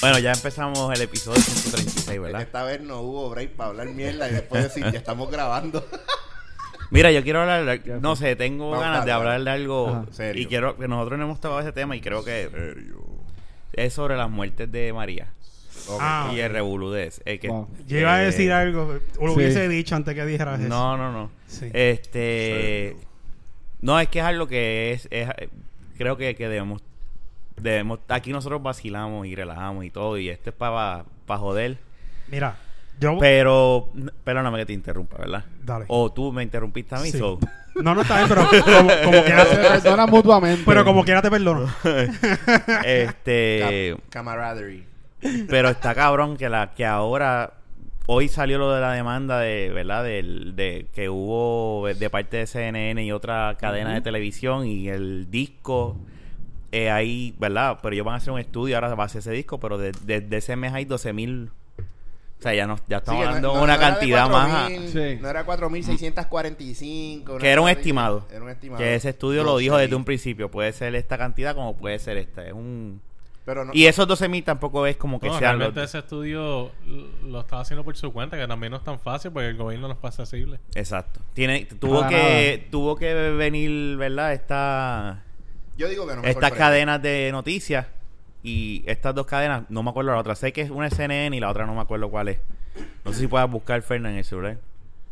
Bueno, ya empezamos el episodio 136, ¿verdad? Esta vez no hubo break para hablar mierda y después decir, ya estamos grabando. Mira, yo quiero hablar, no sé, tengo Vamos, ganas de hablar de algo Ajá. Serio. y quiero que nosotros no hemos tocado ese tema y creo que es sobre las muertes de María Ok. Ah, y el revolú de ese, eh, que- Wow. Yo iba a eh, decir algo, o lo Sí. hubiese dicho antes que dijeras eso. No, no, no. Sí. Este, no es que es algo que es, es- creo que, que debemos, debemos, aquí nosotros vacilamos y relajamos y todo y este es para joder. Mira, yo... Pero, perdóname que te interrumpa, ¿verdad? Dale. O tú me interrumpiste a mí, Sí. so- No, no está bien, pero como, como quiera Se te, perdona mutuamente. pero como quiera te perdono. este, Cam- camaraderie. pero está cabrón que la que ahora hoy salió lo de la demanda de, ¿verdad? Del, de que hubo de parte de CNN y otra cadena de televisión y el disco eh, ahí, ¿verdad? Pero ellos van a hacer un estudio ahora va a hacer ese disco, pero de, de, de ese mes hay 12 mil. O sea, ya, no, ya estamos Sí, hablando no- una no cantidad más. 4.000, Sí. No era 4.645. Que era un estimado. Era un estimado. Que ese estudio lo 12.000. dijo desde un principio. Puede ser esta cantidad como puede ser esta. Es un... Pero no, Y esos 12 mil tampoco es como que No, sean los... realmente ese estudio lo estaba haciendo por su cuenta, que también no es tan fácil porque el gobierno no es accesible. Exacto. Tiene, tuvo que tuvo que venir, ¿verdad? Esta, yo digo que no me estas sorprende. cadenas de noticias y estas dos cadenas, no me acuerdo la otra. Sé que es una es CNN y la otra no me acuerdo cuál es. No sé si puedas buscar Fernan en el celular.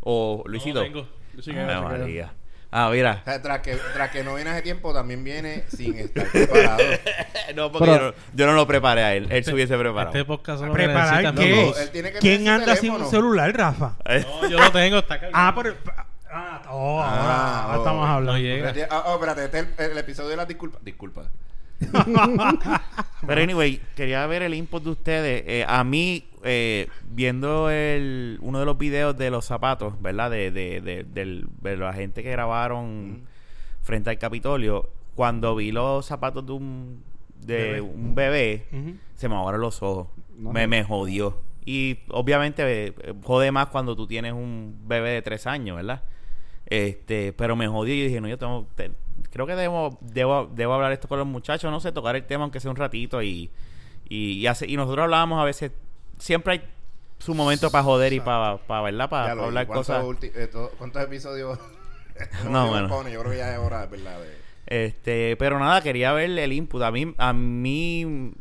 O Luisito. No, tengo. Yo sí que- Ay, María. Ah, mira. O sea, tras que, tras que no viene hace tiempo, también viene sin estar preparado. no, porque Pero- yo, no, yo no lo preparé a él. Él se hubiese preparado. Este podcast solo ¿Preparar qué? amigos. Él tiene que ¿Quién anda sin un celular, Rafa? No, yo lo tengo, está cargado. Ah, pero... Ah, oh, ahora, Ah, ahora oh. estamos hablando. No llega. Espérate, ah, oh, espérate, este es el, el episodio de las disculpas. Disculpa. Pero anyway, quería ver el input de ustedes. Eh, a mí, eh, viendo el, uno de los videos de los zapatos, ¿verdad? De, de, de, del- de la gente que grabaron frente al Capitolio, cuando vi los zapatos de un, de Bebé. un bebé, se me aguaron los ojos. No. Me, me jodió. Y obviamente eh, jode más cuando tú tienes un bebé de tres años, ¿verdad? Este, pero me jodió y yo dije, no, yo tengo, te- creo que debo, debo, debo hablar esto con los muchachos, no sé, tocar el tema aunque sea un ratito y, y, y, hace- y nosotros hablábamos a veces, siempre hay su momento para joder y para, para ¿verdad? Para, hablar vi. ¿Cuántos cosas. eh, to- ¿Cuántos episodios? No, Yo bueno. pone, Yo creo que ya es hora, ¿verdad? De- Este, pero nada, quería ver el input. A mí, a mí,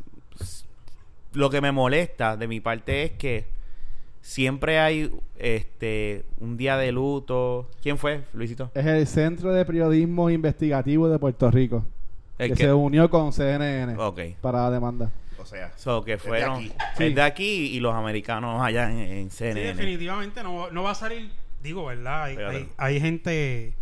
lo que me molesta de mi parte es que siempre hay, este, un día de luto. ¿Quién fue, Luisito? Es el Centro de Periodismo Investigativo de Puerto Rico. El que, que- se unió con CNN para la demanda. O sea, So, que de fueron aquí. el Sí. de aquí y los americanos allá en, en Sí, CNN. definitivamente no, no va a salir, digo, ¿verdad? Hay, hay, hay gente,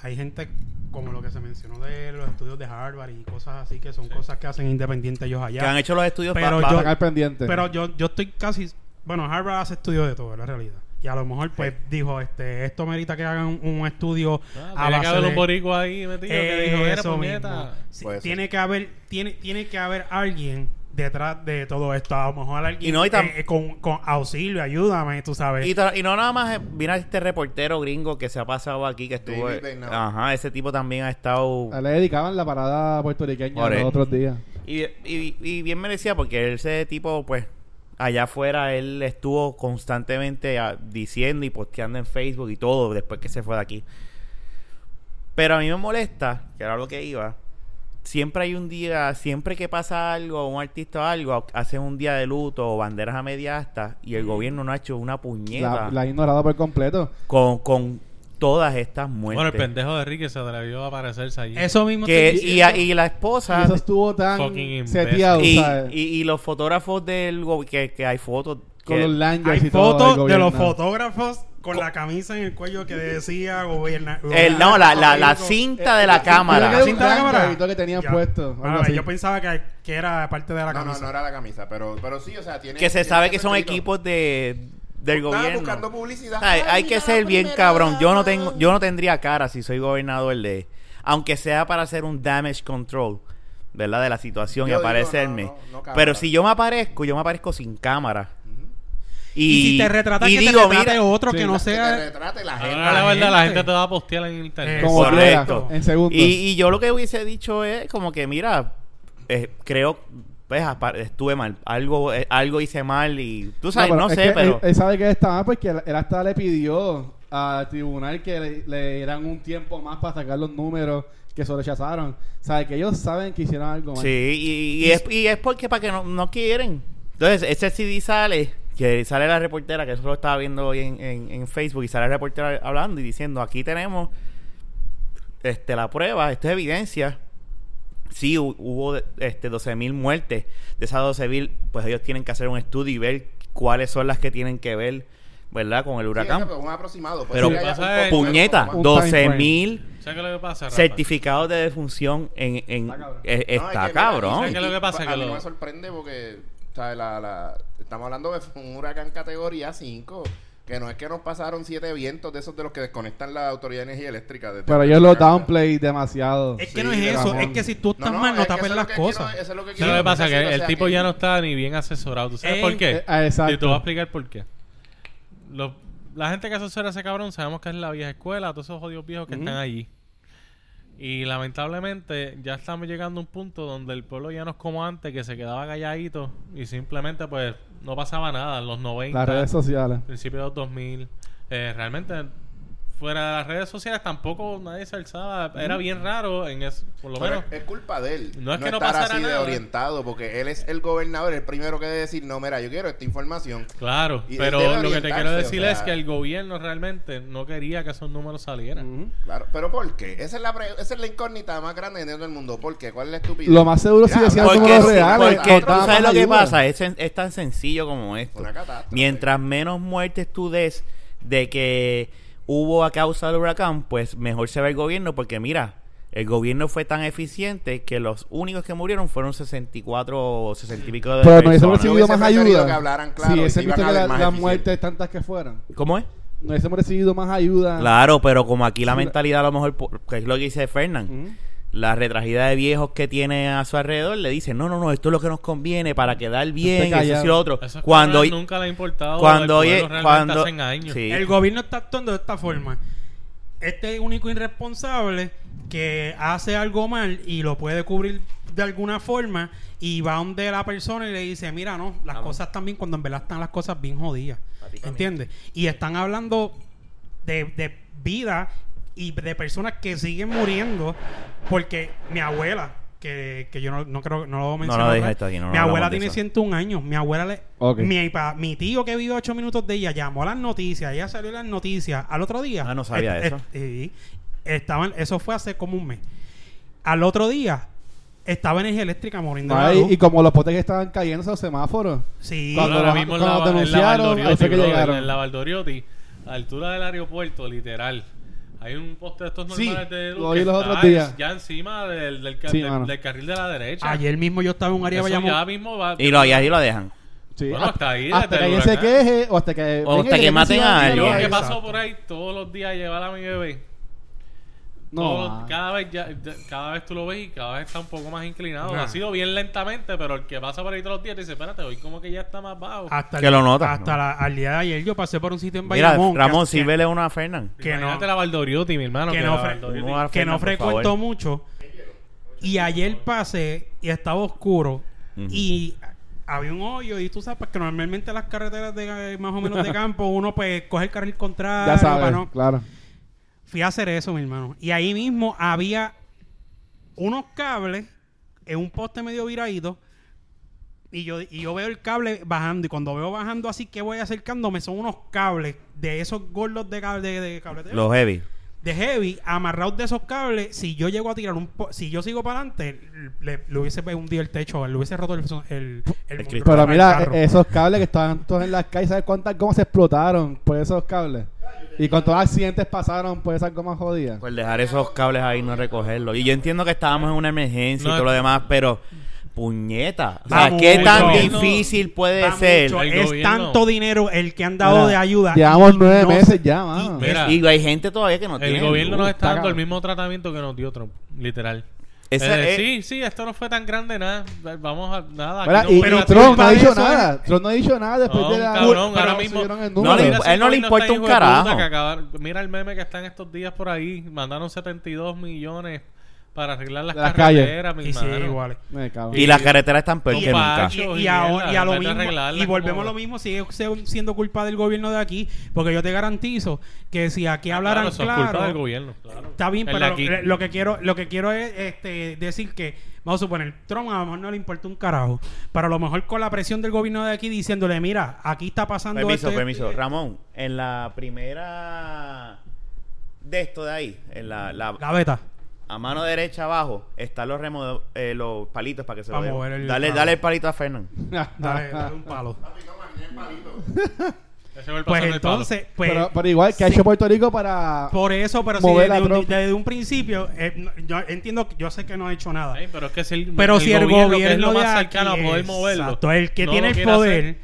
hay gente como lo que se mencionó de los estudios de Harvard y cosas así, que son cosas que hacen independientes ellos allá. que han hecho los estudios Pero pa- pa- yo- Sacar pendiente. Pero yo, yo estoy casi, bueno, Harvard hace estudios de todo, la realidad. Y a lo mejor, pues, dijo, este, esto merita que hagan un, un estudio Ah, a que base haber de- un boricua ahí metido que dijo, eso mismo. Sí, ser. tiene que haber, tiene, tiene que haber alguien detrás de todo esto. A lo mejor alguien Y no, y tam- eh, con, con auxilio, ayúdame, tú sabes. Y, no nada más, eh, mira este reportero gringo que se ha pasado aquí, que estuvo... Ajá, ese tipo también ha estado... A le dedicaban la parada puertorriqueña los otros días. Y, y, y bien merecía porque ese tipo, pues, allá afuera, él estuvo constantemente ah, diciendo y posteando en Facebook y todo después que se fue de aquí. Pero a mí me molesta, que era lo que iba, siempre hay un día, siempre que pasa algo, un artista o algo, hacen un día de luto o banderas a media asta y el gobierno no ha hecho una puñeta La, la ha ignorado por completo. con, con todas estas muertes. Bueno, el pendejo de Ricky se atrevió a aparecerse allí. Eso mismo que, te- y, a- y la esposa... Y eso estuvo tan seteado, y, ¿sabes? y, y los fotógrafos del que, que hay fotos con que- los lanyards Hay y todo. fotos de los fotógrafos con la camisa en el cuello que decía gobierna. el, no la, la, la cinta de la que cámara un ¿Cinta de la cámara? que tenían puesto. Ah, yo pensaba que, que era parte de la No, no, camisa. no era la camisa, pero, pero sí, o sea, tiene. que se tiene sabe que son equipos de del Estaba gobierno buscando publicidad. Ay, Ay, hay que ser bien primera cabrón yo no tengo yo no tendría cara si soy gobernador de aunque sea para hacer un damage control verdad de la situación Yo y digo, aparecerme no, no, no cámara. pero si yo me aparezco yo me aparezco sin cámara y, Y, si te retrata y que digo te retrate mira otro Sí. que no Que te sea... retrate la gente. Ahora la la verdad, la gente. te va a postear en internet. Como Correcto. quiera, en segundos. Y, y yo lo que hubiese dicho es como que, mira, eh, creo, pues estuve mal, algo eh, algo hice mal y tú sabes, no, sé, pero Él, él sabe que está mal porque él, él hasta le pidió al tribunal que le, le dieran un tiempo más para sacar los números que se rechazaron. Sabe que ellos saben que hicieron algo mal. sí, y, y es, y es porque para que no, no quieren. Entonces, ese CD sale, que sale la reportera, que eso lo estaba viendo hoy en, en, en Facebook, y sale la reportera hablando y diciendo, aquí tenemos este la prueba, esto es evidencia. Sí, hu- hubo este 12.000 muertes. De esas 12.000, pues ellos tienen que hacer un estudio y ver cuáles son las que tienen que ver, ¿verdad? Con el Sí, huracán. eso, pues, un aproximado. Puede Pero haya pasa un Puñeta, Un time 12.000 ¿Sabes qué es lo que pasa, Rafa? certificados de defunción en, en- Está cabrón. eh, No, es está que, mira, cabrón. ¿Sabes qué es lo que pasa? A Que mí lo- no me sorprende porque, ¿sabes? La, la, estamos hablando de un huracán categoría 5. Que no es que nos pasaron siete vientos de esos de los que desconectan la Autoridad de Energía Eléctrica. Pero ellos lo downplay demasiado. Es que Sí, no es eso, es que si tú estás mal, no es las quiero- cosas. eso es lo que ¿Sabes quiero lo que pasa? Que o el sea, tipo que- ya no está ni bien asesorado. ¿Tú sabes Eh, por qué? eh, ah, exacto. Y te voy a explicar por qué. Los- la gente que asesora a ese cabrón sabemos que es la vieja escuela, todos esos jodidos viejos que están allí. Y lamentablemente ya estamos llegando a un punto donde el pueblo ya no es como antes, que se quedaba calladito y simplemente pues no pasaba nada en los 90, Las redes sociales. principios de los 2000. Eh, realmente fuera de las redes sociales tampoco nadie se alzaba. Era bien raro en eso, por lo Pero menos. es culpa de él. No es que no estar pasara así de nada. orientado, porque él es el gobernador, el primero que debe decir, no, mira, yo quiero esta información. Claro, Y él pero lo que te orientarse, quiero o decir sea- es que el gobierno realmente no quería que esos números salieran. Claro, pero ¿por qué? Esa es la, pre- esa es la incógnita más grande de todo el mundo. ¿Por qué? ¿Cuál es la estupidez? Lo más seguro si Ya, decían porque números sí, reales. porque tú sabes lo que ayuda. pasa, es, sen- es tan sencillo como esto. Una catástrofe. Mientras menos muertes tú des de que hubo a causa del huracán, pues mejor se ve el gobierno, porque mira, el gobierno fue tan eficiente que los únicos que murieron fueron 64 o 60 y pico de Pero no personas. Yo recibido más ayuda. que hablaran claro si y hubiesen se iban visto que la- las eficientes. muertes tantas que fueran. ¿Cómo es? No hubiésemos recibido más ayuda. Claro, pero como aquí la Sí, mentalidad a lo mejor, que es lo que dice Fernán. La retragida de viejos que tiene a su alrededor le dice, no, no, no, esto es lo que nos conviene para quedar bien, y eso sí lo otro. Eso es Cuando, nunca le ha importado. cuando, oye, cuando, años. sí. El gobierno está actuando de esta forma. Este único irresponsable que hace algo mal y lo puede cubrir de alguna forma y va donde la persona y le dice, mira, no, las Vamos. cosas están bien cuando en verdad están las cosas bien jodidas. ¿Entiendes? Y están hablando de, de vida y de personas que siguen muriendo porque mi abuela, que, que yo no, no creo no lo mencioné. dije vez, esto aquí, no, no mi abuela tiene eso. 101 años. Mi abuela le... Ok. Mi, pa- mi tío que vive 8 minutos de ella llamó a las noticias. Ella salió en las noticias al otro día. Ah, no sabía est- eso. est- estaban, eso fue hace como un mes. Al otro día estaba energía eléctrica muriendo. luz. y como los potes que estaban cayendo esos semáforos. Sí. Cuando ahora lo- mismo en cuando la, en la denunciaron, Valdoriotti, que llegaron. En la Valdoriotti, a altura del aeropuerto, literal. Hay un poste de estos Sí, normales de luz lo vi que los otros días. Ya encima del, del, Sí, del- del carril de la derecha. Ayer mismo yo estaba en un área de Eso Bayamón. ya mismo va. y, lo, y ahí lo dejan. Sí, Bueno, hasta ahí, hasta que alguien se queje o hasta que... O hasta que maten a dinero. Yo alguien. que paso por ahí todos los días a llevar a mi bebé. No, cada vez ya, ya- cada vez tú lo ves y cada vez está un poco más inclinado. Nah. Ha sido bien lentamente, pero el que pasa por ahí todos los días te dice, espérate, hoy como que ya está más bajo. Hasta Que el- lo notas, Hasta ¿no? la- al día de ayer yo pasé por un sitio en Mira, Bayamón. que- Ramón, que- sírvele una a Fernán. que no- Imagínate la Valdoriotti, mi hermano. que que no la fre- Valdoriotti- Uno a que no Fernán, por frecuento favor. mucho. Y ayer pasé y estaba oscuro. Ujú. Y había un hoyo. Y tú sabes pues, que normalmente las carreteras de más o menos de campo, uno pues coge el carril contrario. Ya para sabes, no- claro. Fui a hacer eso, mi hermano. Y ahí mismo había unos cables en un poste medio viradito. Y yo, y yo veo el cable bajando. Y cuando veo bajando así que voy acercándome, son unos cables de esos gordos de cable de, de cabletero Los heavy. de heavy, amarrados de esos cables, si yo llego a tirar un... po- si yo sigo para adelante, le, le hubiese hundido el techo, le hubiese roto el... el. Pero mira, carro. eh, esos cables que estaban todos en las calles, ¿sabes cuántas gomas se explotaron por esos cables? Y cuántos accidentes pasaron por esas gomas jodidas. Por dejar esos cables ahí y no recogerlos. Y yo entiendo que estábamos en una emergencia No, y todo lo demás, pero puñeta. O sea, ¿qué tan gobierno difícil puede ser? mucho, es gobierno. tanto dinero el que han dado Mira, de ayuda. Llevamos nueve no meses se- ya, mano. y- Mira, Y hay gente todavía que no tiene. el gobierno nos está dando el mismo tratamiento que nos dio Trump, literal. Esa Eh, es- sí, sí, esto no fue tan grande nada. Vamos a nada. Mira, aquí y, no- pero y Trump no ha dicho eso nada. Trump no ha dicho nada después de la... cabrón, pero ahora mismo- No le- él no le importa un puta carajo. acabar- mira el meme que está en estos días por ahí. Mandaron 72 millones para arreglar las las calles. carreteras, mi Y sí, iguales. Y las carreteras están peor Y que nunca. Y, y y a, mierda, y a lo mismo y volvemos como- a lo mismo sigue siendo culpa del gobierno de aquí porque yo te garantizo que si aquí Ah, hablaran claro, claro, culpa del gobierno. claro. está bien El pero lo, que quiero lo que quiero es este decir que vamos a suponer Trump a lo mejor no le importa un carajo pero a lo mejor con la presión del gobierno de aquí diciéndole mira aquí está pasando Permiso, esto, esto permiso. Ramón, en la primera de esto de ahí, en la, la- gaveta a mano derecha abajo, están los remos, eh, los palitos para que se lo el Dale, palo. dale el palito a Fernán. dale, dale un palo Ese fue el pues paso del palo. entonces pues pero, pero igual, ¿qué ha sí. hecho Puerto Rico para...? Por eso, pero si Mover desde, a un, Trump. desde un principio, eh, no- yo entiendo, que- yo sé que no ha hecho nada. Ay, pero es que si el, Pero si el gobierno, que es lo de más aquí, cercano a poder moverlo, exacto, el que no tiene lo el quiere poder hacer,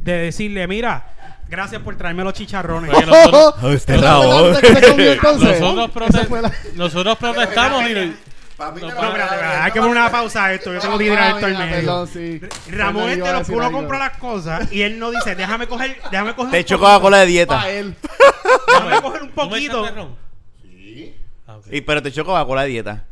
de decirle, mira, gracias por traerme los chicharrones. Porque nosotros, Oh, este ¿Esa Raúl. fue la que se comió entonces? nosotros, Esa prote- fue la- nosotros protestamos y Papi, No, te no, lo- espérate, espérate, hay que poner una pausa a esto. Yo tengo que tirar esto al Ah, medio. perdón, sí. Ramón Perdón, este iba a lo decir uno algo. compra las cosas y él no dice, déjame coger, déjame coger Te un echo poquito, Coca-Cola de dieta. Pa' él. déjame coger un ¿Tú me poquito. ron? Sí. Ah, ok. Y, pero te echo Coca-Cola de dieta.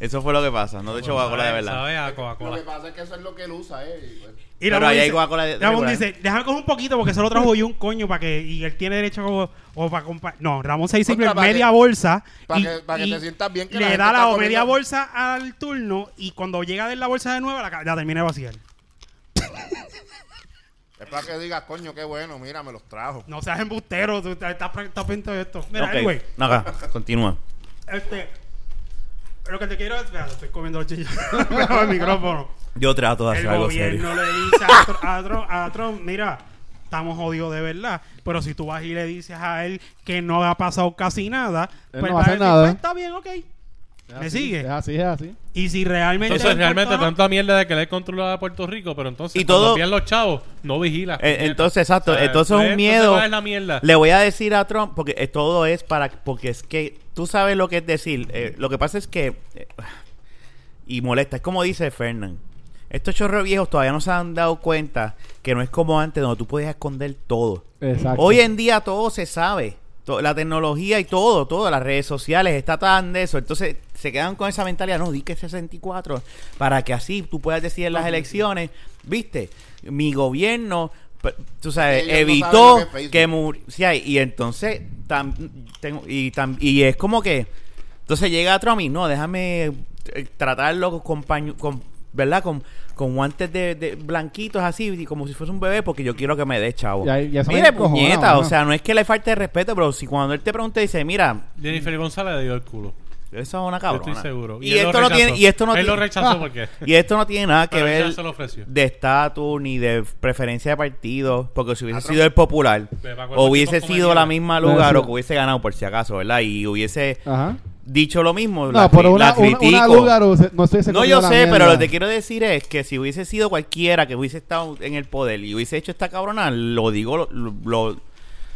Eso fue lo que pasa. No te echo Coca-Cola de verdad. Sabe a Lo que pasa es que eso es lo que él usa, eh. y pues- Y Pero Ramón ahí hay dice- Coca-Cola de- Ramón regular. dice, déjame coger un poquito porque solo trajo yo un coño para que y él tiene derecho como, o para comprar. No, Ramón se dice Contra, media que- bolsa para y, que- para que y te sientas bien que la le gente da la está o media comiendo- bolsa al turno y cuando llega de la bolsa de nuevo la, ca- la termina de vaciar. Es para que digas, coño, qué bueno, mira, me los trajo. No seas embustero, tú estás estás- estás pendiente de esto. Mira, Ok. anyway, No, acá, continúa. este lo que te quiero es, espérate, estoy comiendo los chicharrones con el micrófono. Yo trato de el hacer algo gobierno serio. le dice a, Tr- a Trump, a Trump, mira, estamos jodidos de verdad. Pero si tú vas y le dices a él que no ha pasado casi nada, Él pues no va a hacer decir, nada. "Pues, está bien, ok. Es ¿Me así, sigue? Es así, es así. Y si realmente... Entonces, le realmente, importa- tanta mierda de querer controlar a Puerto Rico, pero entonces, Y todo- los chavos, no vigila. Eh, entonces, exacto. O sea, entonces pues, un miedo. ¿cuál es la mierda? Le voy a decir a Trump, porque eh, todo es para. Porque es que tú sabes lo que es decir. eh, lo que pasa es que. eh, y molesta. Es como dice Fernán. Estos chorros viejos todavía no se han dado cuenta que no es como antes, donde tú podías esconder todo. Exacto. Hoy en día todo se sabe. To- La tecnología y todo, todo, las redes sociales, está tan de eso. Entonces se quedan con esa mentalidad, no, di que 64, para que así tú puedas decir en las elecciones, viste, mi gobierno, tú sabes, Ellos no saben evitó que que muriera. y entonces, tam- tengo- y, tam- y es como que, entonces llega Trump y no, déjame eh, tratarlo con, paño- con ¿verdad? Con, con guantes de, de blanquitos así, como si fuese un bebé, porque yo quiero que me dé chavo. Y ahí- y eso me Mire, puñeta, o sea, no es que le falte de respeto, pero si cuando él te pregunta, dice, mira, Jennifer González le dio el culo. Eso es una Yo cabrona. estoy seguro. Y, esto no tiene, y esto no Él lo tiene, rechazó porque... y esto no tiene nada que ver se lo ofreció. de estatus ni de preferencia de partido, porque si hubiese sido el popular, o hubiese sido la misma lugar, o que hubiese ganado por si acaso, ¿verdad? Y hubiese Ajá. dicho lo mismo, No, la, cri- una, la una, critico. una lugar no estoy No, yo sé, pero lo que te quiero decir es que si hubiese sido cualquiera que hubiese estado en el poder y hubiese hecho esta cabrona, lo digo, lo, lo,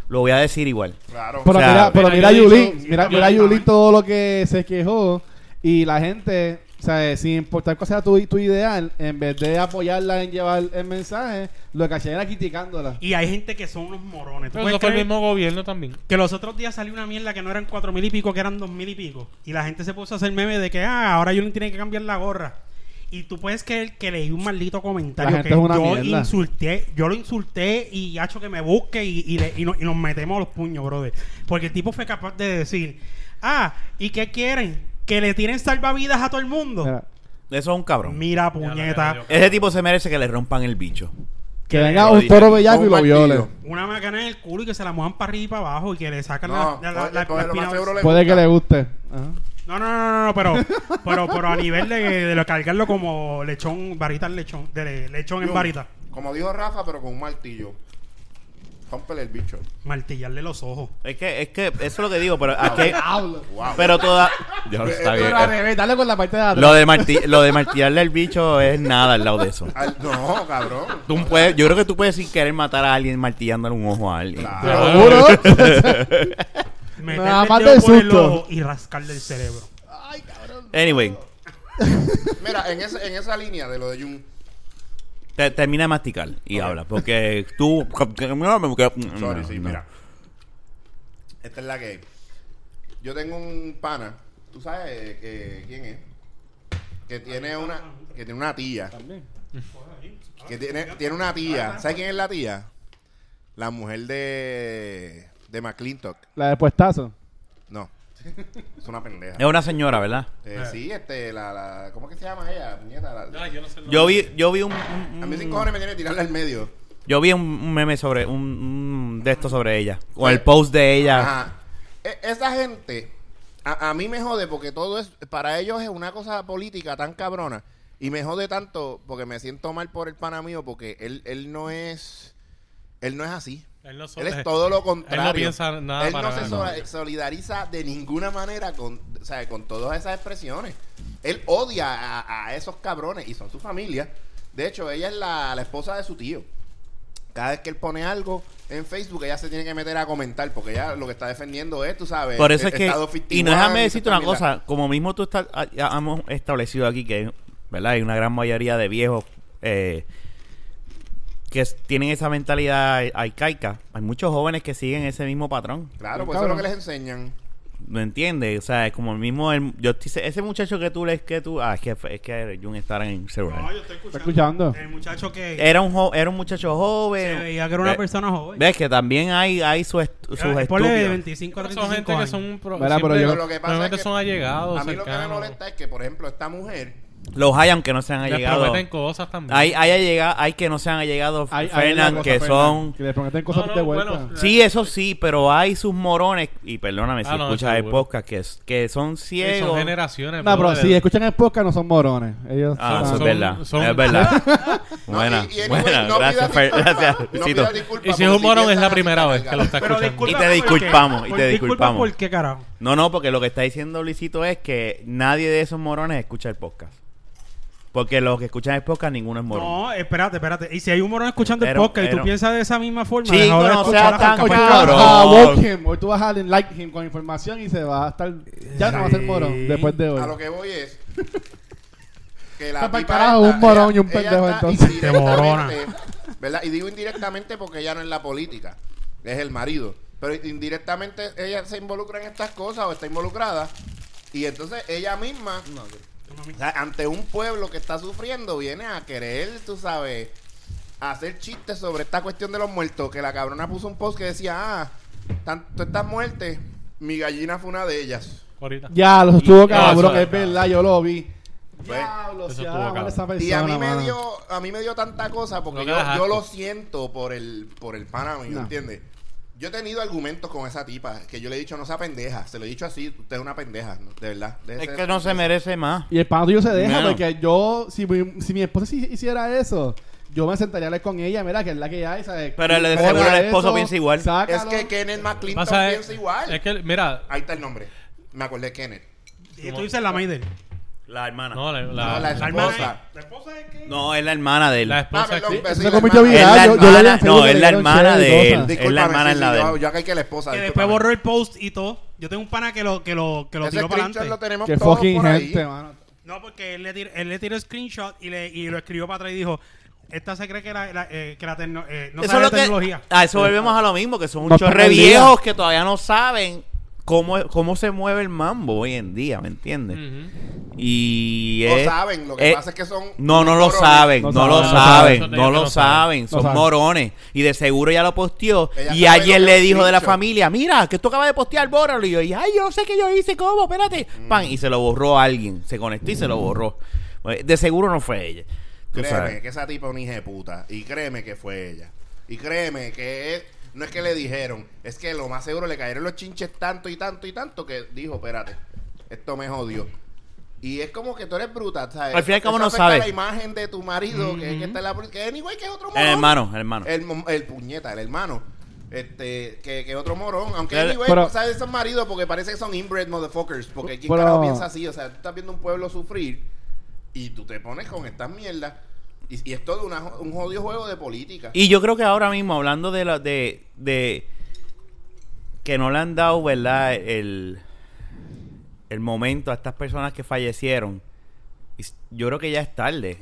lo voy a decir igual. Claro. Pero O sea, mira, pero mira, mira Yulín, hizo- mira, mira Yulín todo lo que se quejó y la gente, o sea, sin importar cuál sea tu, tu ideal, en vez de apoyarla en llevar el mensaje, lo que hacía era criticándola. Y hay gente que son unos morones. ¿Tú Pero eso fue el mismo gobierno también. que los otros días salió una mierda que no eran cuatro mil y pico, que eran dos mil y pico. Y la gente se puso a hacer meme de que, ah, ahora Yulín tiene que cambiar la gorra. Y tú puedes creer que leí un maldito comentario La gente que es una yo mierda. insulté, yo lo insulté y ha hecho que me busque y, y, le- y no- y nos metemos a los puños, brother. Porque el tipo fue capaz de decir, ah, ¿y qué quieren? Que le tiren salvavidas a todo el mundo. Mira, Eso es un cabrón. Mira, puñeta. Ese tipo se merece que le rompan el bicho. que Que venga un toro bellaco y lo viole. Una macana en el culo y que se la mojan para arriba y para abajo y que le sacan No, la, la, Puede que le guste. Ajá. No, no, no, no, no, pero, pero, pero a nivel de, de lo cargarlo como lechón, varita en lechón, de lechón en Yo, varita. Como dijo Rafa, pero con un martillo. Rómpele el bicho. Martillarle los ojos. Es que, es que eso es lo que digo, pero aquí, Hablo. Wow. pero toda, Dios, está bien. Pero al revés, dale con la parte de atrás. Lo de marti lo de martillarle el bicho es nada al lado de eso. Al- no, cabrón. Tú puedes, yo creo que tú puedes sin querer matar a alguien martillándole un ojo a alguien. Claro. Seguro. Meterle Nada el más dedo del por el susto. ojo y rascarle el cerebro. Anyway, Mira, en, ese, en esa línea de lo de Jun. te- termina de masticar y habla, porque tú... Sorry, sí, No. mira. Esta es la que. Yo tengo un pana. ¿Tú sabes eh, que- quién es? que tiene una que tiene una tía, También. que tiene tiene una tía. ¿Sabes quién es la tía? La mujer de de McClintock. La de puestazo. No. Es una pendeja. Es una señora, ¿verdad? Eh, sí, este, la, la, ¿cómo que se llama ella? La- yo no sé el Yo nombre. vi, yo vi un, un- a mí sin cojones me tiene que tirarla al medio. yo vi un, un meme sobre un, un de esto sobre ella, o el post de ella. Ajá. E- esa gente, a, a mí me jode porque todo es, para ellos es una cosa política tan cabrona. Y me jode tanto porque me siento mal por el pana mío porque él, él no es, él no es así. Él no, so- Él es todo lo contrario. piensa nada Él para no se nada. solidariza de ninguna manera con, o sea, con todas esas expresiones. Él odia a, a esos cabrones y son su familia. De hecho, ella es la, la esposa de su tío. Cada vez que él pone algo en Facebook, ella se tiene que meter a comentar porque ella lo que está defendiendo es, tú sabes, Por eso es el que, Estado y 51 no déjame decirte una cosa, como mismo tú estás, ah, ya hemos establecido aquí que, ¿verdad? Hay una gran mayoría de viejos eh, que tienen esa mentalidad arcaica. Hay muchos jóvenes que siguen ese mismo patrón. Claro, pues eso es lo que les enseñan. ¿Me entiendes? O sea, es como el mismo, el- yo ese muchacho que tú lees que tú, ah, es que, es que Jun está en el celular. No, yo estoy escuchando. ¿Está escuchando? El muchacho que Era un jo- era un muchacho se joven. veía que era una Ve- persona joven. Ves que también hay, hay sus, est- sus Era- ponle de estúpidos. 25 a Pero son 35 gente que años. son pro, Mira, pero yo- lo que pasa es que son allegados, a mí lo que me cercanos. molesta es que, por ejemplo, esta mujer Los hay aunque no se han Les llegado. prometen cosas también. Hay, hay, allega- hay que no se han llegado Hay, Fernan, cosa, que Fernan, son... Que le prometen cosas No, no, de vuelta. bueno, Sí, eso sí, pero hay sus morones, y perdóname si Ah, no, escuchas el podcast, que, que son Sí, ciegos. son generaciones. no, pero si escuchan el podcast no son morones. Ellos Ah, son- eso es son- verdad. son- Es verdad. Buena, y- y buena. gracias, Fer- gracias, Y si es un morón es la primera vez que lo está escuchando. Y te disculpamos, y te disculpa, disculpamos. ¿Por qué carajo? No, no, porque lo que está diciendo Luisito es que nadie de esos morones escucha el podcast. Porque los que escuchan el podcast, ninguno es morón. No, espérate, espérate. Y si hay un morón escuchando Pero- el podcast y pero- tú piensas de esa misma forma, Chico, deja de no escuchar sea la tan Hoy tú vas cabrón. a him, hoy tú vas a like him con información y se va a estar. Ya no va a ser morón después de hoy. A lo que voy es que la Está pa'l tipa carajo, un morón ella- y un ella pendejo, está entonces. Te morona. indirectamente, ¿verdad? Y digo indirectamente porque ella no es la política, es el marido. Pero indirectamente ella se involucra en estas cosas o está involucrada. Y entonces ella misma, o sea, ante un pueblo que está sufriendo, viene a querer, tú sabes, hacer chistes sobre esta cuestión de los muertos. Que la cabrona puso un post que decía, ah, tanto estas muertes, mi gallina fue una de ellas. Ahorita. Ya, los estuvo cabrón, es verdad, yo lo vi. Pues, Diablo, eso estuvo esa persona, Y a mí me dio, a mí me dio tanta cosa porque Lo que yo, lo siento por el, por el pana mío, No. ¿entiendes? Yo he tenido argumentos con esa tipa que yo le he dicho no sea pendeja, se lo he dicho así, usted es una pendeja, ¿no? de verdad. Es que no se merece más. Y el pana tuyo se deja Menos. porque yo, si mi, si mi esposa hiciera eso, yo me sentaría a hablar con ella, mira, que es la que hay, ¿sabes? Pero el de seguro el esposo eso, piensa igual. Es sácalo. que Kenneth McClinton Pasa es, piensa igual. es que, mira, Ahí está el nombre. Me acordé de Kenneth. Y tú dices la Maiden. La hermana. no, No, la, No, la, la La esposa. hermana. ¿La esposa es que? es la hermana de él. la Ah, esposa perdón, que- pues sí, la hermana. es la yo- yo hermana, no, es la dieron hermana y de él. cosas. Es la hermana en la de yo, él. yo acá hay que la esposa. Que después discúlpame. borró el post y todo. Yo tengo un pana que lo, que lo, que lo Ese tiró para screenshot lo adelante. tenemos Qué todos fucking por ahí. gente, mano. No, porque él le, tir- él le tiró screenshot y, le, y lo escribió para atrás y dijo: Esta se cree que la, la- eh, que la tecno- eh, no eso sabe es de lo que, tecnología. a eso volvemos a lo mismo, que son un No chorre día. viejos que todavía no saben cómo, cómo se mueve el mambo hoy en día, ¿me entiendes? Ujú. Y No es- saben, lo que es- pasa es que son. No, no lo saben, No no, lo saben, no no lo no saben. No son morones. Y de seguro ya lo posteó. Ella y ayer le dijo de la familia, mira, que esto acaba de postear, bórralo. Y yo, y, ay, yo no sé qué yo hice, ¿cómo? Espérate. Mm. Pan, y se lo borró a alguien. Se conectó y se lo borró. Pues, De seguro no fue ella. Tú Créeme sabes. que esa tipa es una hija de puta. Y créeme que fue ella. Y créeme que es- no es que le dijeron, es que lo más seguro le cayeron los chinches tanto y tanto y tanto que dijo, espérate, esto me jodió. Y es como que tú eres bruta, ¿sabes? Al fin y al cabo Eso no afecta sabe. la imagen de tu marido, que es que está en la que anyway, que es otro morón. El hermano, el hermano. El, el puñeta, el hermano. Este, que, que otro morón. Aunque Pero- anyway, pero- ¿sabes? Esos maridos porque parece que son inbred motherfuckers. Porque quien Pero- carajo piensa así. O sea, tú estás viendo un pueblo sufrir y tú te pones con estas mierdas. Y, y es todo una un jodido juego de política. Y yo creo que ahora mismo, hablando de la, de, de que no le han dado, ¿verdad? El, el momento a estas personas que fallecieron. Yo creo que ya es tarde.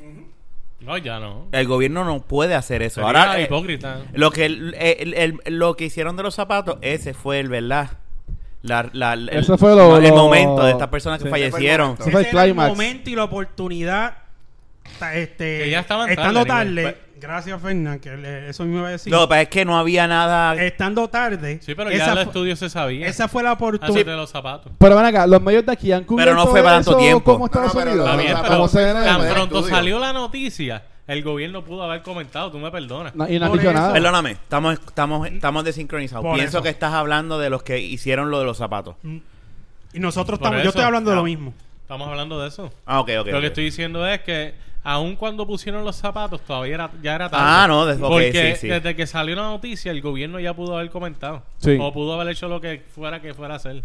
No, ya no. El gobierno no puede hacer eso. Sería Ahora, eh, hipócrita. lo que el- el- el- lo que hicieron de los zapatos, ese fue el verdad. La, la- la- Eso fue lo- el lo- momento de estas personas que Sí. fallecieron. Ese Ese fue el Ese el momento y la oportunidad. Este, Que ya estaban estando tarde, tarde. Gracias, Fernán, que le- eso mismo iba a decir. Lo que pasa es que no había nada. estando tarde. Sí, pero esa ya el estudio se sabía. Esa fue la oportunidad. de los zapatos. Pero ven acá, los medios de aquí han cubierto no fue para tanto tiempo. como Estados No, no, pero Unidos. pero tan pronto estudio. salió la noticia, el gobierno pudo haber comentado, tú me perdonas. No, y no Por dicho nada. Perdóname, estamos, estamos, estamos desincronizados. Por Pienso eso. que estás hablando de los que hicieron lo de los zapatos. Y nosotros Por estamos. eso. Yo estoy hablando de lo mismo. Estamos hablando de eso. Ah, ok, ok. Lo que estoy diciendo es que aun cuando pusieron los zapatos todavía era, ya era tarde. Ah, no, des- ok, porque sí, sí. desde que salió la noticia el gobierno ya pudo haber comentado. Sí. O pudo haber hecho lo que fuera que fuera a hacer.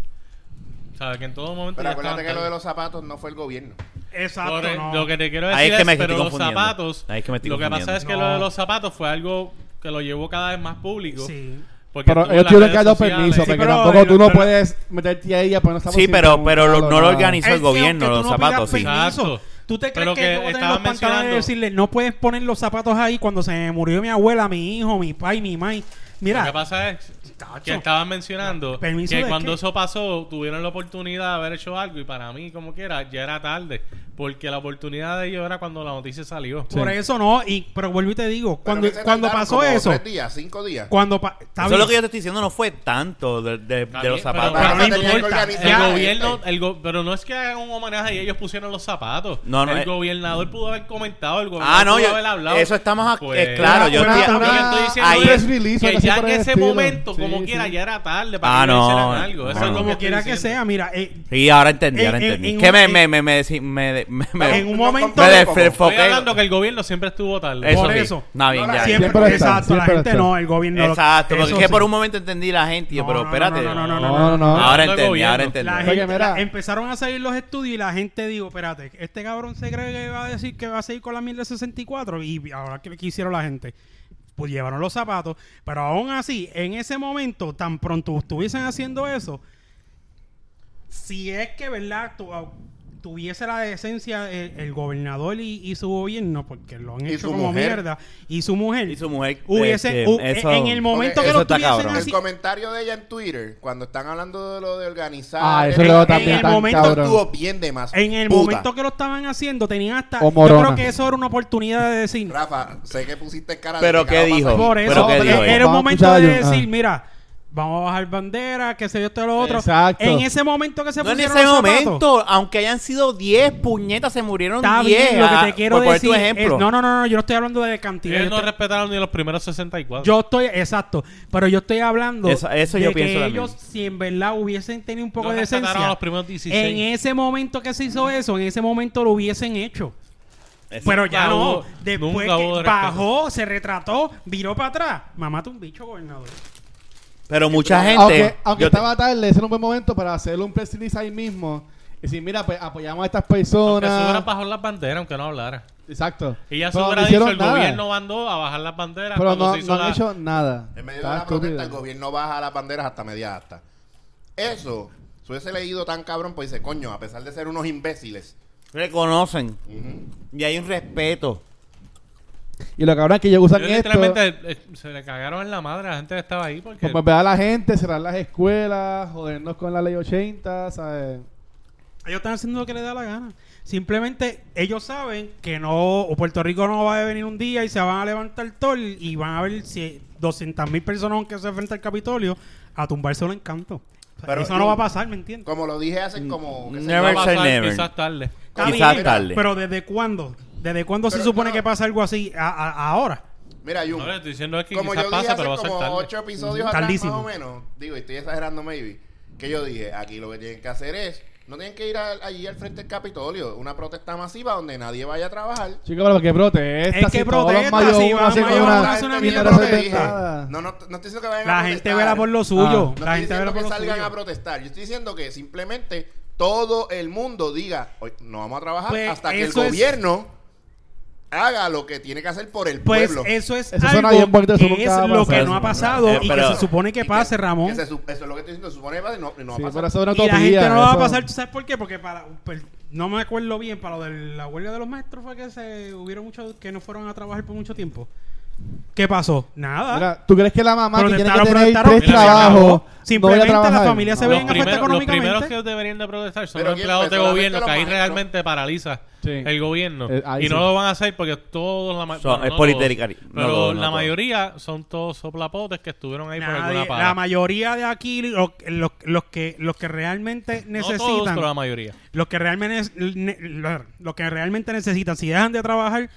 O sea, que en todo momento Pero acuérdate que lo de los zapatos no fue el gobierno. Exacto. Por- no. Lo que te quiero Ahí decir es que es, me pero estoy los confundiendo. zapatos, Ahí es que me estoy lo que pasa es que No. lo de los zapatos fue algo que lo llevó cada vez más público. Sí. Porque Pero ellos tuvieron que dar sociales. permiso, Sí, porque pero- tampoco tú no pero- puedes meterte ahí a poner zapatos Sí, pero, pero no lo organizó el gobierno, los tú no zapatos, sí. permiso, Exacto. ¿Tú te crees Pero que, que estaban los mencionando- decirle, no puedes poner los zapatos ahí cuando se me murió mi abuela, mi hijo, mi pai, mi mai? Lo que Mira, pasa es Tacho. que estaban mencionando ¿Permiso que de cuando qué? eso pasó tuvieron la oportunidad de haber hecho algo y para mí como quiera ya era tarde porque la oportunidad de ellos era cuando la noticia salió. por eso no, y pero vuelvo y te digo, Pero cuando, cuando pasó como eso, Tres días, cinco días. cuando pa- Eso bien. lo que yo te estoy diciendo, no fue tanto de, de- Está de los pero- zapatos. pero no importa. El la gobierno, gente. el go- pero no es que hagan un homenaje y ellos pusieron los zapatos. No, no, el eh. gobernador pudo haber comentado, el gobernador Ah, no, pudo yo- haber hablado. eso estamos Pues, eh, claro, yo estoy- diciendo que ya en ese momento, Sí, como sí. quiera, ya era tarde para Ah, que no, hicieran no, algo. Eso no, es no. como quiera que sea, mira, eh, Sí, ahora entendí, ahora En- en- entendí. en que un- me, me, me, me, deci- me, me, me- en un no momento me. Estoy hablando que el gobierno siempre estuvo tarde. Eso por sí. eso. Está bien, No, ya. siempre, Siempre está, exacto, la gente está. no, el gobierno. lo- Exacto, porque es que sí. por un momento entendí la gente y yo, No, pero no, espérate. no, no, no, No, no, no. Ahora entendí, ahora entendí. La Oye, gente, mira. la- empezaron a salir los estudios y la gente dijo, espérate, este cabrón se cree que va a decir que va a seguir con la 1064 y ahora que hicieron la gente. Pues llevaron los zapatos, pero aún así, en ese momento, tan pronto estuviesen haciendo eso, si es que, ¿verdad? Tu- tuviese la decencia el, el gobernador y, y su gobierno, porque lo han hecho como mujer. mierda, y su mujer, Y su mujer. hubiese, este, u- eso- en el momento que lo está tuviesen así, El comentario de ella en Twitter, cuando están hablando de lo de organizar. Ah, eso el- tan momento cabrón. estuvo bien de más. En el puta. momento que lo estaban haciendo, tenían hasta. O Yo creo que eso era una oportunidad de decir. Rafa, sé que pusiste cara de Pero ¿qué dijo? Por Pero eso, ¿qué eh, dijo era un momento de decir, ah. mira, vamos a bajar bandera, que se yo esto y lo otro. Exacto. En ese momento que se No en ese los zapatos, momento, aunque hayan sido 10 puñetas, se murieron Está 10. bien, lo que ah, te quiero por decir. ejemplo. es- no, no, no, no, yo no estoy hablando de cantidad. Ellos no estoy- respetaron ni los primeros 64. Yo estoy, exacto, pero yo estoy hablando Eso- eso de yo que pienso también. ellos, si en verdad hubiesen tenido un poco No de respetaron decencia, a los primeros 16. en ese momento que se hizo eso, en ese momento lo hubiesen hecho. Eso- Pero ya no. hubo- Después que bajó, se retrató, viró para atrás. Mamá, un bicho, gobernador. Pero mucha gente. Aunque, aunque yo te- estaba tarde, ese era un buen momento para hacerle un press release ahí mismo. Y decir, mira, pues apoyamos a estas Aunque se hubiera personas. bajado las banderas, aunque no hablara. Exacto. Y ya se Pero hubiera dicho, hicieron el nada. gobierno mandó a bajar las banderas Pero no, se hizo no han la... hecho nada. En medio de la protesta, el gobierno baja las banderas hasta media asta. Eso, si hubiese leído tan cabrón, pues dice, coño, a pesar de ser unos imbéciles. reconocen. Y hay un respeto. Y lo cabrón es que ellos usan Ellos esto. literalmente eh, se le cagaron en la madre a la gente que estaba ahí porque... Como ver a la gente, cerrar las escuelas, jodernos con la ley 80, ¿sabes? Ellos están haciendo lo que les da la gana. Simplemente ellos saben que no, o Puerto Rico no va a venir un día y se van a levantar todo y van a ver si 200 mil personas que se enfrentan al Capitolio a tumbarse un encanto. O sea, Pero eso yo- no va a pasar, ¿me entiendes? Como lo dije hace como... sé yo, Never va a say pasar never. quizás tarde. Está Quizás bien, tarde. Pero ¿desde cuándo? ¿Desde cuándo se supone no. que pasa algo así a- a- ahora? Mira, Jun, No, le estoy diciendo que como quizás yo dije pasa, hace pero va a ser como tarde. ocho episodios atrás, Tardísimo. más o menos, digo, y estoy exagerando maybe, que yo dije, aquí lo que tienen que hacer es, no tienen que ir a- allí al frente del Capitolio, una protesta masiva donde nadie vaya a trabajar. Chicos, pero que protesta. Es que si los protesta, mayos si uno van hacen a mayos una- uno La hace gente una entiende mierda lo que representada. dije. No, no, no estoy diciendo que vayan La a gente protestar. vela por lo suyo. Ah. No la estoy gente diciendo vela por que lo salgan suyo. a protestar. Yo estoy diciendo que simplemente todo el mundo diga, "Hoy no vamos a trabajar Pues hasta que el es- gobierno haga lo que tiene que hacer por el Pues pueblo. eso es Eso algo bien bonito, eso que es va lo que no ha pasado Eh, y que se supone que pase, Ramón. que se su- eso es lo que estoy diciendo. Se supone que pase y no, y no va Sí, a pasar. eso es una Y la gente no lo va a pasar, ¿tú sabes por qué? Porque para pues, no me acuerdo bien, para lo de la huelga de los maestros fue que se hubieron muchos que no fueron a trabajar por mucho tiempo. ¿Qué pasó? Nada. Mira, ¿tú crees que la mamá que tiene que tener tres trabajos no Simplemente la trabajar? familia se Los ve en efecto primeros, los primeros económicamente. que deberían de protestar son los ¿quién empleados de gobierno, que ahí realmente paraliza Sí. el gobierno. Eh, ahí y no lo van a hacer porque todos la ma- Son- bueno, es no politécnica- todos, no Pero no la mayoría son todos soplapotes que estuvieron ahí por alguna paga. la mayoría de aquí, lo- los, los que, los que realmente no todos, necesitan, pero la mayoría. los que realmente, ne- lo- los que realmente necesitan, si dejan de trabajar,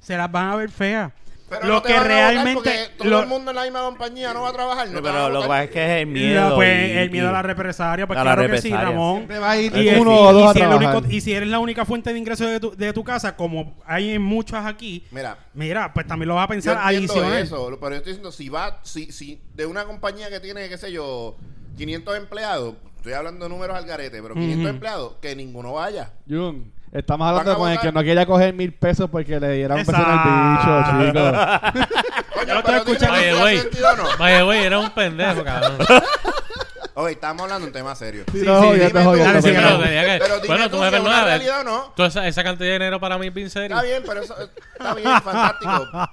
se las van a ver feas. Pero lo no te que van a votar realmente, porque todo lo- el mundo en la misma compañía no va a trabajar. No te van pero a lo que votar. pasa es que es el miedo. pues, y- el miedo y- a la represalia, pues a la claro que sí, represalia. Ramón. Siempre va a ir Y, uno y- o y dos a si trabajar. único- y si eres la única fuente de ingreso de tu, de tu casa, como hay en muchas aquí, Mira, mira, pues también lo vas a yo pensar entiendo adicional. eso, pero yo estoy diciendo, si va, si, si de una compañía que tiene, qué sé yo, 500 empleados, estoy hablando de números al garete, pero 500 Ujú. empleados, que ninguno vaya. Jun, estamos hablando con el que no quería coger mil pesos porque le dieran un peso en el bicho, chicos. Coño, pero estoy escuchando. güey. no. Era un pendejo, cabrón. Ok, estamos hablando de un tema serio. Sí, Sí, no, sí, jodiendo, dime tú. jodiendo, Dale, sí, pero- no. bueno, tú tú me perdonas. realidad o no. Esa, esa cantidad de dinero para mí es bien serio. Está bien, pero eso está bien, fantástico.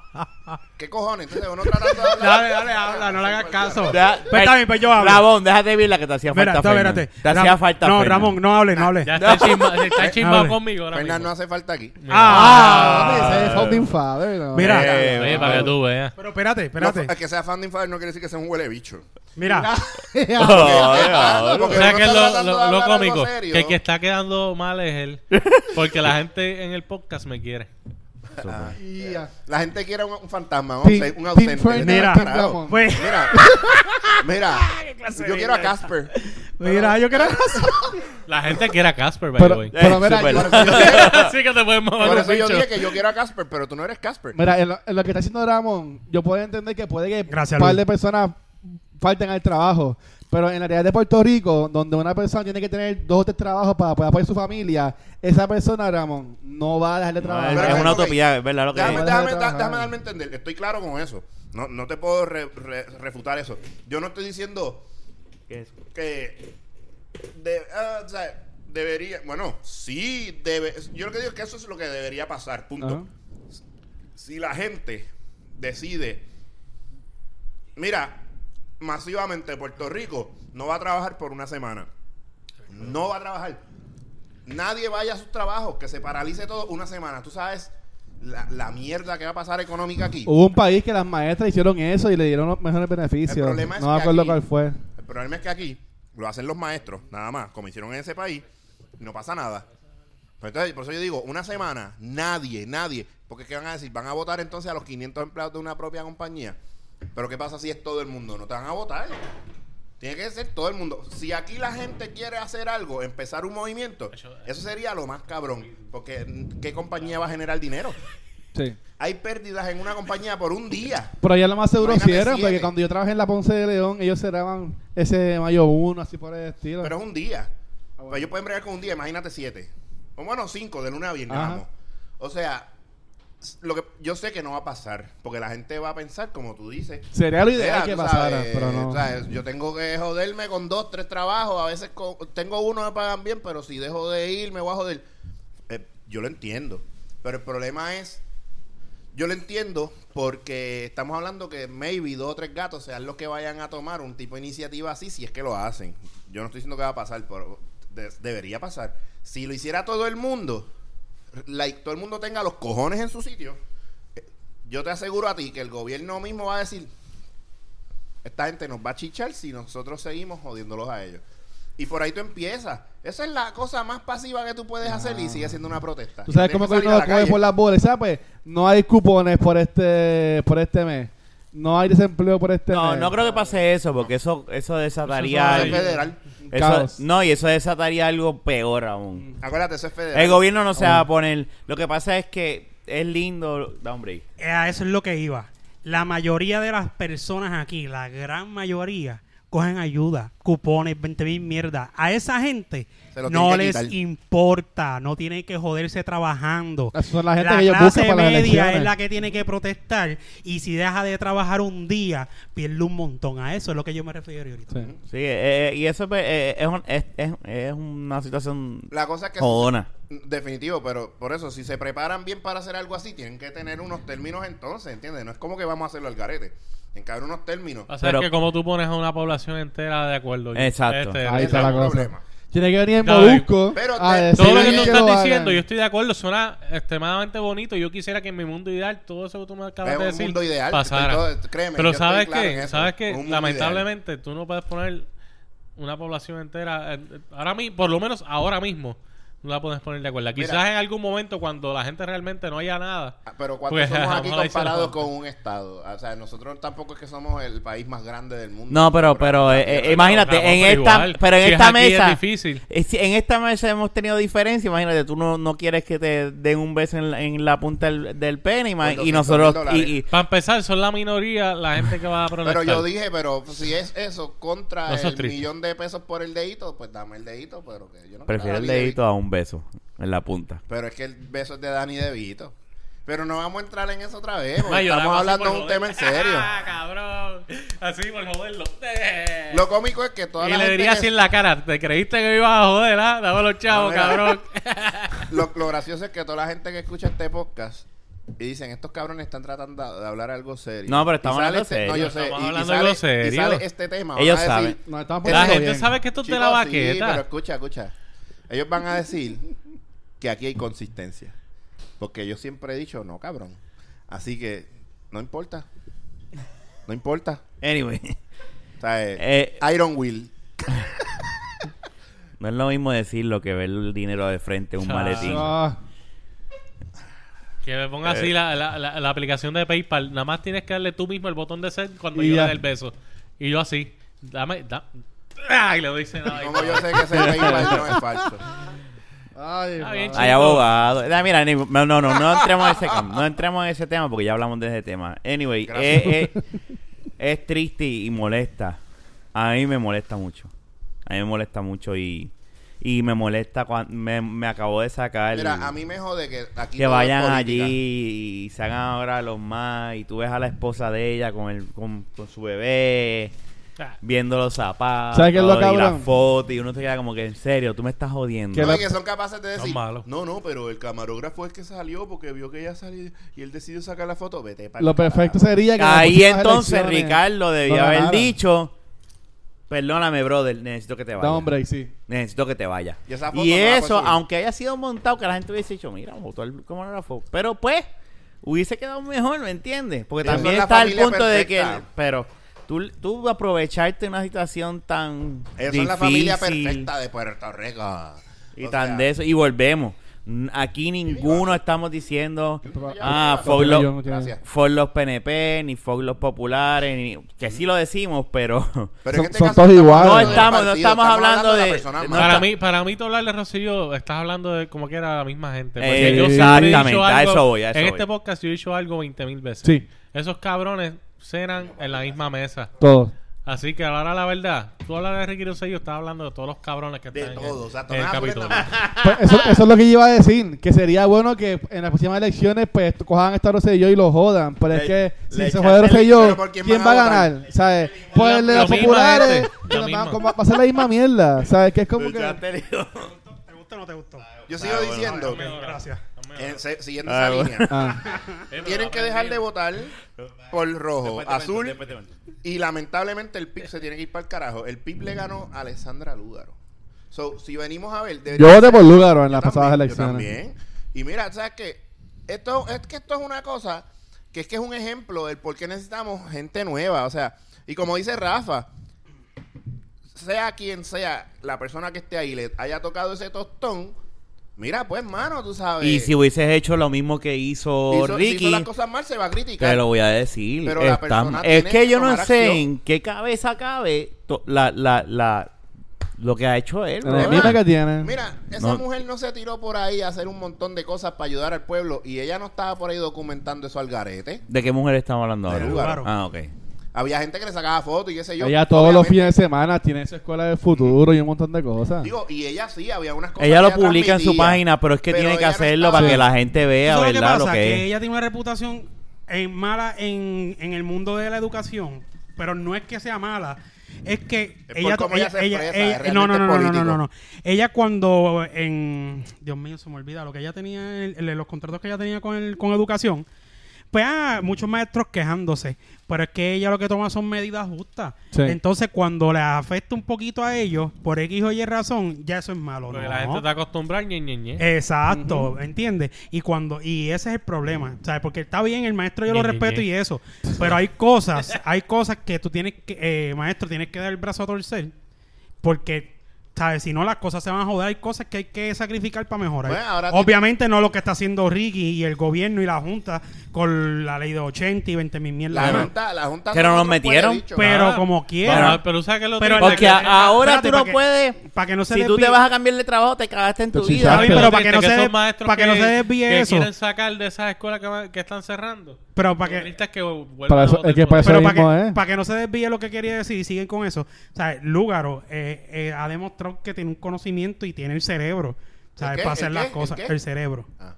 ¿Qué cojones? Entonces uno tratando de hablar. Dale, dale, habla, no le hagas caso. Deja- Pues está bien, pues yo hablo. Ramón, déjate ver la que te hacía Mira, falta. tú, Fernan. espérate. Te hacía Ram- falta. No, Fernan. Ramón, no hable, no hable. Ya está chimba- está chimbado Hable. conmigo ahora Fernan no hace falta aquí. Ah, Ah, ese es Founding Father. no. Mira. Eh, Oye, para que tú veas. Pero espérate, No, espérate. es que sea founding father no quiere decir que sea un huele bicho. Mira, porque O sea uno que está lo, tratando lo- de lo hablar algo cómico, serio. que el que está quedando mal es él. Porque la gente en el podcast me quiere. Ya. La gente quiere un, un fantasma, un, Pin- ausente- un ausente. Mira. Pues, Mira, mira, yo quiero a. Casper. mira, yo quiero La gente quiere a Casper, by the Pero, way. pero mira, Así que te puedes mover Por eso yo dije que yo quiero a Casper, pero tú no eres Casper. mira, en lo, en lo que está haciendo Ramón, yo puedo entender que puede que un par de personas falten al trabajo. Pero en la realidad de Puerto Rico, donde una persona tiene que tener dos o tres trabajos para poder apoyar a su familia, esa persona, Ramón, no va a dejar de No, trabajar. es, Pero es ok, una utopía, es verdad lo que Déjame, de déjame, trabajar. déjame darme a entender. Estoy claro con eso. No, no te puedo re- re- refutar eso. Yo no estoy diciendo ¿Qué es? que de- ah, o sea, debería, bueno, sí debe, yo lo que digo es que eso es lo que debería pasar, punto. Si la gente decide, mira, masivamente Puerto Rico no va a trabajar por una semana, no va a trabajar, nadie vaya a sus trabajos, que se paralice todo una semana, tú sabes la, la mierda que va a pasar económica aquí. Hubo un país que las maestras hicieron eso y le dieron los mejores beneficios. El problema es no me acuerdo aquí- cuál fue. El problema es que aquí lo hacen los maestros, nada más, como hicieron en ese país, y no pasa nada. Pero entonces, por eso yo digo, una semana, nadie, nadie, porque ¿qué van a decir? ¿Van a votar entonces a los 500 empleados de una propia compañía? Pero ¿qué pasa si es todo el mundo? No te van a votar. Tiene que ser todo el mundo. Si aquí la gente quiere hacer algo, empezar un movimiento, eso sería lo más cabrón. Porque mm, ¿qué compañía va a generar dinero? Sí. Hay pérdidas en una compañía por un día. Pero ya lo más seguro Imagínate sí era, siete. porque cuando yo trabajé en la Ponce de León, ellos cerraban ese mayo 1, así por el estilo. Pero es un día. bueno. Pues ellos pueden bregar con un día, imagínate siete. O bueno, cinco, de lunes a viernes, vamos. O sea, lo que yo sé que no va a pasar, porque la gente va a pensar, como tú dices. Sería lo ideal "Mira, que pasara, sabes, pero no. yo tengo que joderme con dos, tres trabajos. A veces con- tengo uno me pagan bien, pero si dejo de ir, me voy a joder. Eh, yo lo entiendo. Pero el problema es, yo lo entiendo porque estamos hablando que maybe dos o tres gatos sean los que vayan a tomar un tipo de iniciativa así, si es que lo hacen. Yo no estoy diciendo que va a pasar, pero de- debería pasar. Si lo hiciera todo el mundo, like, todo el mundo tenga los cojones en su sitio, eh, yo te aseguro a ti que el gobierno mismo va a decir, esta gente nos va a chichar si nosotros seguimos jodiéndolos a ellos. Y por ahí tú empiezas. Esa es la cosa más pasiva que tú puedes hacer y sigue siendo una protesta. Tú sabes cómo que uno coge por las bolas. ¿Sabes? Pues, no hay cupones por este por este mes. No hay desempleo por este No, mes. no creo que pase eso, porque eso, eso desataría. Eso Eso es federal. eso- Caos. no, y eso desataría algo peor aún. Acuérdate, eso es federal. El gobierno no se va a poner. Lo que pasa es que es lindo. Da un break. Eh, a eso es lo que iba. La mayoría de las personas aquí, la gran mayoría, cogen ayuda, cupones, 20 mil mierda. A esa gente no les quitar. importa, no tienen que joderse trabajando. Esa la gente la que ellos clase buscan para las media es la que tiene que protestar y si deja de trabajar un día, pierde un montón. A eso es lo que yo me refiero ahorita. Sí. Sí, eh, eh, y eso pues, eh, es, un- es, es, es una situación La cosa es que jodona. Definitivo, pero por eso, si se preparan bien para hacer algo así, tienen que tener unos términos entonces, ¿entiendes? No es como que vamos a hacerlo al garete. Tienen que haber unos términos. O sea, Pero- es que como tú pones a una población entera de acuerdo. Exacto. Este, Ahí está es la el cosa. problema. Tiene que venir en. Molusco Pero a te- decir Todo lo que tú estás lo hagan. diciendo, yo estoy de acuerdo, suena extremadamente bonito. Yo quisiera que en mi mundo ideal todo eso que tú me acabas Es de un decir mundo ideal, pasara. estoy todo- créeme, Pero estoy sabes claro en que, eso. sabes Un que mundo lamentablemente tú no puedes poner una población entera. eh, Ahora mismo, por lo menos ahora mismo, no la puedes poner de acuerdo. Quizás Mira. en algún momento cuando la gente realmente no haya nada. Ah, Pero cuando Pues, somos aquí comparados con un estado, o sea, nosotros tampoco es que somos el país más grande del mundo. No, pero, pero eh, eh, imagínate, en esta, igual, pero en si es esta es mesa, difícil. eh, si en esta mesa hemos tenido diferencia. Imagínate, tú no, no quieres que te den un beso en la, en la punta del, del pene y 200 nosotros y, y- Para empezar, son la minoría la gente que va a protestar. Pero yo dije, pero si es eso contra No, es el triste. millón de pesos por el dedito, pues dame el dedito, pero que yo no prefiero el dedito a un beso en la punta. Pero es que el beso es de Dani DeVito. Pero no vamos a entrar en eso otra vez, porque yo estamos hablando de un joder. tema en serio. Ah, cabrón. Así por joderlo. Lo cómico es que toda y la le gente diría que- así en la cara, ¿te creíste que me ibas a joder, ah? Dame los chavos, No, cabrón. lo, lo gracioso es que toda la gente que escucha este podcast y dicen, estos cabrones están tratando de hablar algo serio. No, pero Y estamos hablando este- serio. No, yo sé. Estamos y- y, hablando sale, algo y serio. sale este tema. Ellos saben. Estamos la gente bien. sabe que esto es de la sí, baqueta. pero escucha, escucha. Ellos van a decir que aquí hay consistencia. Porque yo siempre he dicho, no, cabrón. Así que, no importa. No importa. Anyway, O sea, eh, Eh, Iron Will. no es lo mismo decirlo que ver el dinero de frente en un Ah. maletín. Ah, Que me ponga Eh. así la, la, la, la aplicación de PayPal. Nada más tienes que darle tú mismo el botón de send cuando Y yo ya. le dé el beso. Y yo así. Dame. Da, ¡Ay! Le doy. Como yo sé que ese PayPal no es falso. ay, Está bien, madre. Hay abogado. Ah, mira, ni- no, no, no, no entremos en ese cam- no entremos en ese tema porque ya hablamos de ese tema. Anyway, Gracias. eh, eh, es triste y molesta. A mí me molesta mucho. A mí me molesta mucho y, y me molesta cuando me, me acabo de sacar Mira, a mí me jode que aquí que todo es vayan política. allí y se hagan ahora los más y tú ves a la esposa de ella con el con, con su bebé Ah, viendo los zapatos ¿Sabes qué es lo y la cabrón? foto y uno se queda como que en serio tú me estás jodiendo Que No, la- y que son capaces de decir, Son malos. no, no, pero el camarógrafo es que salió porque vio que ella salió y él decidió sacar la foto. Vete para Lo perfecto sería que en las Ahí próximas entonces elecciones Ricardo debía lo haber dicho, perdóname brother, necesito que te Da vayas. un break, sí. Necesito que te vayas. Y esa foto Y no la eso, subir. aunque haya sido montado, que la gente hubiese dicho, mira, votó el camarógrafo. Pero pues, hubiese quedado mejor, ¿me entiendes? Porque también la está el familia punto de que... perfecta. Pero tú, tú aprovecharte una situación tan Eso es la familia perfecta de Puerto Rico. Y O tan sea, de eso. Y volvemos. Aquí ninguno estamos diciendo, ah, fuck los, fuck los PNP, ni fuck los populares, ni, que sí lo decimos, pero... Pero Son- este son todos iguales. No estamos- no estamos hablando la de- no para mí, para mí, tú hablar de Rosselló, estás hablando de como que era la misma gente. Eh, yo exactamente, a eso voy, a eso En voy. este podcast yo he dicho algo 20 mil veces. Sí, Esos cabrones cenan en la misma mesa. todo. Así que ahora la verdad, tú hablas de Ricky Rosselló, estás hablando de todos los cabrones que De están en el- todo, o sea, en el Capitolio. Pues eso, eso es lo que yo iba a decir, que sería bueno que en las próximas elecciones pues cojan a esta Rosselló y lo jodan, pero es que si se jode el- Rosselló, pero ¿por quién ¿quién va a ganar? ¿Sabes? Pues el de los populares, va- a ser la misma mierda, ¿sabes? Que es como que... ¿Te gustó o no te gustó? Yo sigo diciendo, Gracias. En- se- siguiendo Ah, esa bueno. línea, Ah, tienen que dejar de votar por rojo, azul y lamentablemente el PIB se tiene que ir para el carajo. El PIB le ganó a Alessandra Lúgaro. So, si venimos a ver, yo debería voté por Lúgaro en las Yo pasadas también, elecciones. Yo también. Y mira, ¿sabes qué? Esto, es que esto es una cosa que es que es un ejemplo del por qué necesitamos gente nueva. O sea, y como dice Rafa, sea quien sea la persona que esté ahí, le haya tocado ese tostón, mira, pues, mano, tú sabes. Y si hubieses hecho lo mismo que hizo, hizo, si Ricky, hizo las cosas mal, se va a criticar. te lo voy a decir. Pero la Está- persona es que que yo no sé acción. en qué cabeza cabe to- la, la, la, lo que ha hecho él. Enemigo que tiene. Mira, esa No. mujer no se tiró por ahí a hacer un montón de cosas para ayudar al pueblo y ella no estaba por ahí documentando eso al garete. ¿De qué mujer estamos hablando ahora? Ah, ok. Había gente que le sacaba fotos y qué sé yo. Ella todos los fines de semana tiene su escuela de futuro y un montón de cosas. Digo, y ella sí, había unas cosas Ella que lo publica en su página, pero es que pero tiene que no hacerlo para que la gente vea, ¿Sabes lo que ¿verdad? pasa? Lo que que es. ella tiene una reputación eh, mala en, en el mundo de la educación, pero no es que sea mala. Es que Es ella, ella, ella se ella- expresa, ella- es no, no, no, no, no, no, no. Ella cuando en Dios mío, se me olvida lo que ella tenía en, en los contratos que ella tenía con el, con educación. Pues ah, muchos maestros quejándose, pero es que ella lo que toma son medidas justas. Sí. Entonces, cuando le afecta un poquito a ellos, por X o Y razón, ya eso es malo, Porque ¿no? la gente está acostumbrada, ñe, ñe, ñe. Exacto, ¿entiendes? Y cuando y ese es el problema, ¿sabes? Porque está bien, el maestro yo lo respeto Ñe. y eso, pero hay cosas, hay cosas que tú tienes que, eh, maestro, tienes que dar el brazo a torcer, porque, ¿sabes? Si no, las cosas se van a joder, hay cosas que hay que sacrificar para mejorar. Bueno, ahora Obviamente no lo que está haciendo Ricky y el gobierno y la Junta con la ley de 80 y 20 mil mierdas. La junta, la junta Pero nos metieron, pero Ah, como quiera. Pero, pero ¿sabes qué es lo Pero? Porque Que- ahora espérate, tú no que- puedes. para que no se si tú te vas a cambiar de trabajo, te cagaste en tu vida. bien, pero para que no se para que no se desvíe que eso. quieren sacar de esas escuelas que, va- que están cerrando. Pero para que es Para eso- es que para. Pero para mismo que, es. para que no se desvíe lo que quería decir y siguen con eso. O sea, Lúgaro eh, eh, ha demostrado que tiene un conocimiento y tiene el cerebro. ¿Sabes? Para hacer ¿El las cosas. El cerebro. Ah.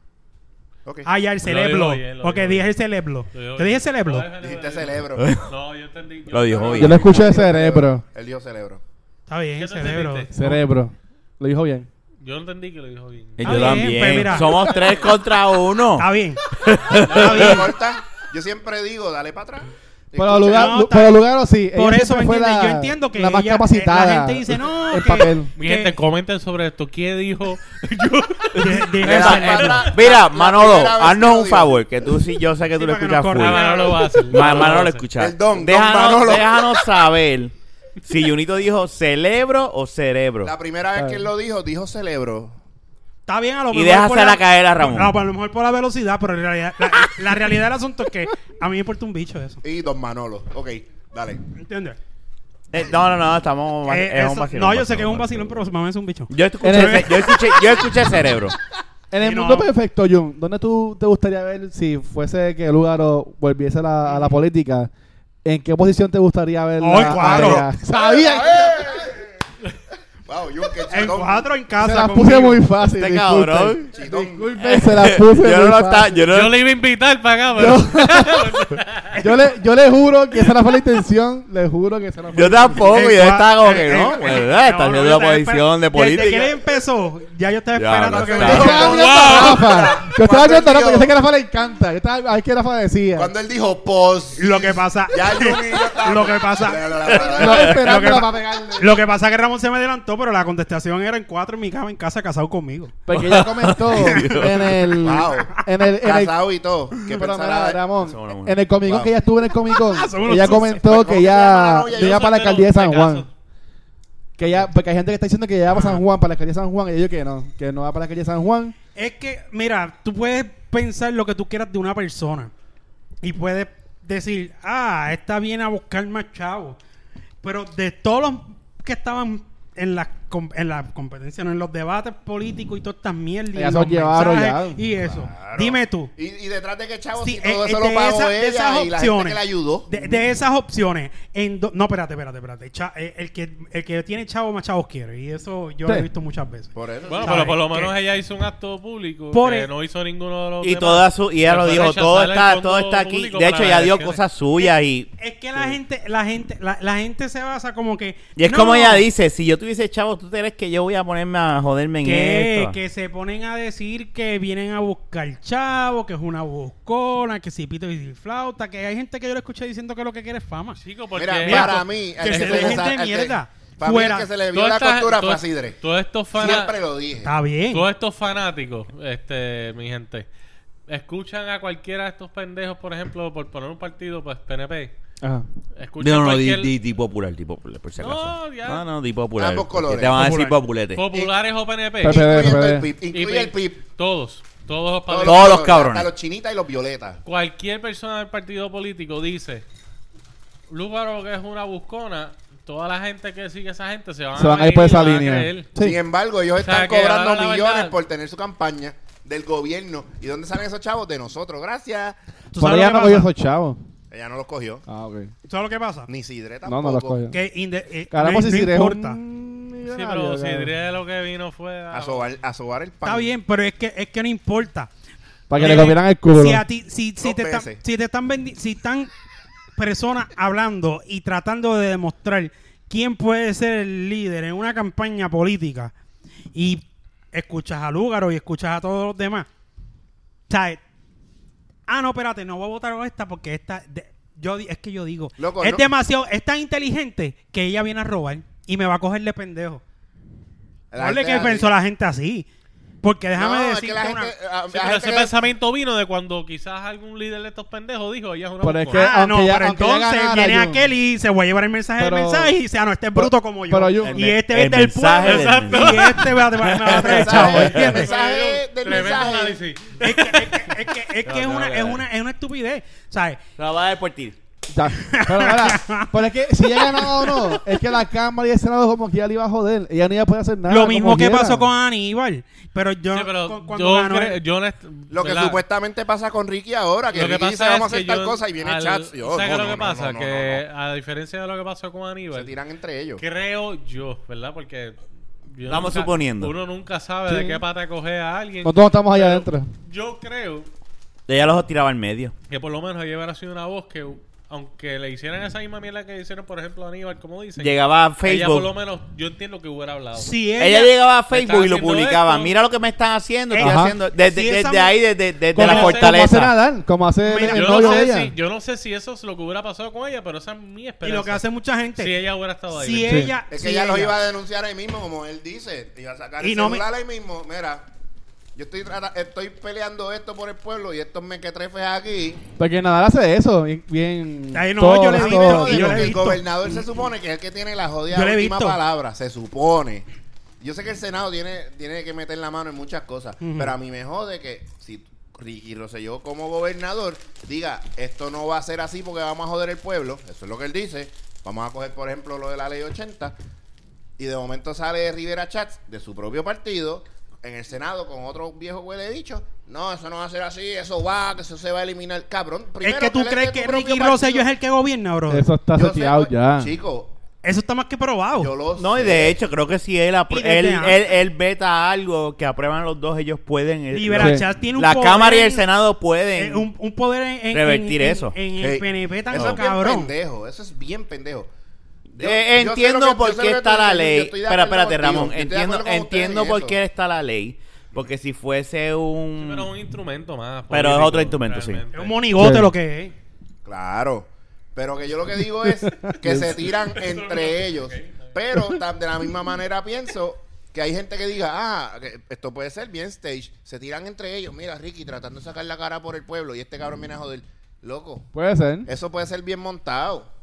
Ah, ya, el cerebro. Porque dijo dije el cerebro. ¿Te dije cerebro? Dijiste cerebro. No, yo entendí. yo- Lo dijo bien. Yo lo escuché de cerebro. Él dijo cerebro. Está bien, ¿Qué el te cerebro. Cerebro. Lo dijo bien. Yo entendí que lo dijo bien. Y Está yo bien, también. pues mira. Somos tres contra uno. Está bien. No me importa. Yo siempre digo, dale para atrás. Pero Escucha, lugar, No, Lu- está pero bien. Lugaro sí. Por ella eso, siempre ¿me fue entiendes? la- Yo entiendo que la más ella- capacitada. la gente dice, no, en que- papel. Mi que- gente, comenten sobre esto. ¿Quién dijo? de- de- el Mira, cerebro. Mira, La Manolo, primera vez que haznos lo un digo. favor, que tú sí, yo sé que Sí, tú lo para que escuchas nos full. No, corrijan. Manolo va a hacer. Ma- Manolo Manolo hacer. escucha. El don, don déjanos, Manolo. déjanos saber si Junito dijo cerebro o cerebro. La primera vez que él lo dijo, dijo cerebro. Está bien, a lo Y mejor. déjasela por la- caer a Ramón. No, pues a lo mejor por la velocidad, pero en realidad, la, la realidad del asunto es que a mí me importa un bicho eso. Y don Manolo. Ok, dale. ¿Entiendes? Eh, no, no, no, estamos. Eh, es un vacilón, no, yo sé que es un vacilón, pero mamá es un bicho. Yo escuché, yo escuché, yo escuché cerebro. En el no. mundo perfecto, Jun, ¿dónde tú te gustaría ver si fuese que Lugaro volviese a la, a la política? ¿En qué posición te gustaría ver Ay. Sabía. Wow, yo En cuatro en Se casa. las conmigo. puse muy fácil. Este disculpen. cabrón. Disculpen, se las puse Yo no muy lo está, fácil. yo no Yo le iba a invitar para acá, pero. Yo le, yo le juro que esa no fue la intención. Le juro que esa no fue Yo la tampoco, yo cua- estaba como que en- no, en- ¿verdad? Está no, haciendo no, una yo estaba posición de esper- Desde que él política. empezó, ya yo estaba Ya, esperando no que está. me Yo Rafa. Yo estaba viendo a él Rafa. Yo sé que a Rafa le encanta. Yo estaba a ver qué Rafa decía. Cuando él dijo pos. Lo que pasa. Ya y yo Lo que pasa- No, Lo que que pasa es que Ramón se me adelantó, pero la contestación era en cuatro en mi cama en casa casado conmigo. Porque ella comentó en el. Wow. En el. En el Casado y todo. ¿Qué pero mira, Ramón, en el Comic Wow. que ella estuvo en el Comic Con, ella comentó ¿Cómo que ella ella Yo para la alcaldía de San Juan. Que ella, porque hay gente que está diciendo que ella va para San Juan, para la alcaldía de San Juan, y dijo que no, que no va para la alcaldía de San Juan. Es que, mira, tú puedes pensar lo que tú quieras de una persona y puedes decir, ah, esta viene a buscar más chavos. Pero de todos los que estaban en la, com- en la competencia, no en los debates políticos y todas estas mierdas, y Ellas los se llevaron mensajes ya. y eso. Claro. Dime tú. Y, y detrás de qué chavo Sí, si todo eh, eso eh, lo pagó esa- de esas y la gente opciones. que la ayudó. De, de esas opciones, en do- no, espérate, espérate, espérate. Cha- eh, el, que, el que tiene chavo más chavos quiere. Y eso yo lo he visto muchas veces. Por eso. Bueno, pero por lo ¿Qué? menos ella hizo un acto público Por que el- no hizo ninguno de los Y demás. toda su, y ella Que lo dijo, todo está, todo está aquí. De hecho, ella dio cosas suyas y, Es que la gente, la gente, la, gente se basa como que. y es como ella dice, si yo tuviese chavo, ¿tú crees que yo voy a ponerme a joderme en Que, esto? que se ponen a decir que vienen a buscar chavo, que es una buscona, que si pito y si flauta, que hay gente que yo le escuché diciendo que lo que quiere es fama. Chico, porque Mira, Mira, para mí, que al se le de que- mierda. Para mí, Fuera. el que se le vio la esta- costura fue a Sidre. Todos estos fana- Siempre lo dije. Está bien. Todos estos fanáticos, este, mi gente, escuchan a cualquiera de estos pendejos, por ejemplo, por poner un partido, pues PNP. Ajá. Escuchan No, no, di, cualquier- di, di popular, di popular, por si No, acaso. ya. No, no, di popular. Ambos colores. Te van a decir populete. populares o PNP. Pepe. Incluyendo el. PIP. Y Incluye el pi- PIP. Todos, todos los Todos. Todos los cabrones. hasta los chinitas y los violetas. Cualquier persona del partido político dice, Lúbaro que es una buscona, toda la gente que sigue a esa gente se van, Se van a ir por esa línea. Sí. Sin embargo, ellos O sea, están cobrando millones verdad- por tener su campaña del gobierno. ¿Y dónde salen esos chavos? De nosotros. Gracias. ¿Tú Por lo no cogió esos chavos. Ella no los cogió. Ah, ok. ¿Sabes lo que pasa? Ni Sidre No, tampoco. no los cogió. Que inde- eh, Caramba, no, si no es importa. un Sí, millonario, pero si cabrón. diría lo que vino fue a... A sobar, a sobar el pan. Está bien, pero es que, es que no importa. Para que Eh, le copieran el culo. Si, a ti, si, si Dos te están, veces. si te están vendi- si están personas hablando y tratando de demostrar quién puede ser el líder en una campaña política y escuchas a Lúgaro y escuchas a todos los demás, ¿sabes? Ah, no, espérate, no voy a votar por esta porque esta. de- yo, es que yo digo, Loco, es no- demasiado, es tan inteligente que ella viene a robar y me va a coger de pendejo. La ¿Cuál es gente que así. pensó la gente así? Porque déjame No, es decirte que la una... gente, ah, Sí, la pero gente ese que- pensamiento vino de cuando quizás algún líder de estos pendejos dijo, ella es una Pero es bocona". que- Ah, no, ya- pero entonces ganara, viene aquel y se va a llevar el mensaje Pero- del mensaje y dice, ah, no, este es bruto como yo. pero Jun- y este es el pueblo. del Exacto. Y este me va, me va a traer chavo, el ¿entiendes? mensaje del Tremendo mensaje. análisis. Es que es, que, es, que, es, que es una, es, es estupidez, ¿sabes? La va a dar por ti. Ya. Pero, mira, pero es que si ella ganaba o no, es que la Cámara y el Senado como que ya le iba a joder. Ella no iba a poder hacer nada. Lo mismo que quiera. pasó con Aníbal. Pero yo, Sí, pero cu- cuando yo, ganó cre- yo honest- Lo que ¿verdad? supuestamente pasa con Ricky ahora, que Lo que Ricky dice pasa vamos a es hacer que tal yo, cosa y viene al- chats. y, oh, ¿sabes qué no, es lo no, que no, pasa? no, no, que no. a diferencia de lo que pasó con Se Aníbal, tiran entre ellos. creo yo, ¿verdad? Porque yo Estamos nunca- suponiendo. Uno nunca sabe Sí. de qué pata coger a alguien. Nosotros estamos allá Pero adentro. Yo creo Ella los tiraba al medio. que por lo menos ella hubiera sido una voz que, aunque le hicieran esa misma mierda que hicieron, por ejemplo, a Aníbal, como dicen, Llegaba a ella por lo Facebook. menos, yo entiendo que hubiera hablado. si Ella, ella, llegaba a Facebook y lo publicaba. esto. Mira lo que me están haciendo. Estoy haciendo desde, ahí, desde, la hace- Como hace fortaleza. Nadal, como hace Mira, el yo, novio no de sé ella. si, yo no sé si eso es lo que hubiera pasado con ella, pero esa es mi y esperanza. lo que hace mucha gente, Si ella hubiera estado ahí. si ¿me ella, Es que si ella los iba a denunciar ahí mismo, como él dice. Iba a sacar Y el no me- celular ahí mismo. Mira, yo estoy, trata- estoy peleando esto por el pueblo y estos mequetrefes aquí. Porque Nadal hace eso. Bien. bien Ay, no, todo- yo le A mí digo, me todo- jode yo le he el visto. gobernador se supone que es el que tiene la jodida Yo le he última visto. palabra. Se supone. Yo sé que el Senado tiene, tiene que meter la mano en muchas cosas. Pero a mí me jode que si Ricky Rosselló como gobernador diga esto no va a ser así porque vamos a joder el pueblo. Eso es lo que él dice. Vamos a coger, por ejemplo, lo de la ley 80. Y de momento sale Rivera Chats de su propio partido en el Senado con otro viejo huele dicho. No, eso no va a ser así, eso va, que eso se va a eliminar. Cabrón, es que tú crees que Ricky Rosselló es el que gobierna, bro. Eso está seteado oye, ya. Chico, Eso está más que probado. yo lo No, y de hecho, creo que si él, él, él, él veta algo que aprueban los dos, ellos pueden. el- Sí. Chat tiene un la poder Cámara y el en- Senado pueden. eh, un, un poder en, en- Revertir en- eso. En, el PNP tan eso es bien cabrón. pendejo, eso es bien pendejo. Yo- Eh, yo sé entiendo que- por qué está la ley. Espera, espérate, Ramón. Entiendo, entiendo en por qué está la ley. Porque si fuese Sí, un. pero es un instrumento más. Pero es otro instrumento, sí. Es un monigote Sí. lo que es. Claro. Pero que yo lo que digo es que se tiran entre ellos. Pero de la misma manera pienso que hay gente que diga, ah, esto puede ser bien stage. Se tiran entre ellos. Mira, Ricky tratando de sacar la cara por el pueblo y este cabrón viene a joder. Loco, Puede ser. eso puede ser bien montado.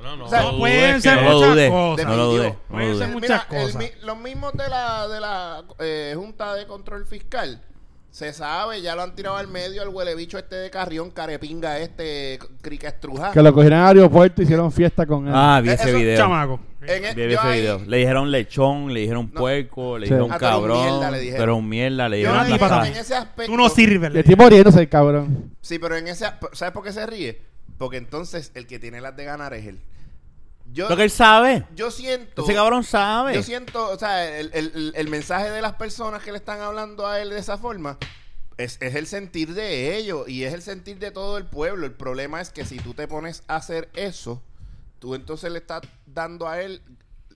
Bueno, no. O sea, no pueden ser No muchas cosas. No lo lo Pueden ser muchas Mira, cosas. los mismos de la, de la eh, Junta de Control Fiscal, se sabe, ya lo han tirado al medio al huele bicho este de Carrión, carepinga este, crica estruja. Que lo cogieron al aeropuerto y hicieron fiesta con él. Ah, vi Eh, ese eso- video. Chamaco. En el- Vi yo ese ahí- video. Le dijeron lechón, le dijeron No. puerco, le Sí. dijeron Ah, cabrón. mierda, le dijeron. Pero un mierda, le yo dijeron patada. en ese aspecto. Tú no sirves. Le el tipo riéndose el cabrón. Sí, pero en ese. ¿Sabes por qué se ríe? Porque entonces el que tiene las de ganar es él. Yo, Lo que él sabe. yo siento. Ese cabrón sabe. Yo siento, o sea, el, el- el- mensaje de las personas que le están hablando a él de esa forma es, es el sentir de ellos y es el sentir de todo el pueblo. El problema es que si tú te pones a hacer eso, tú entonces le estás dando a él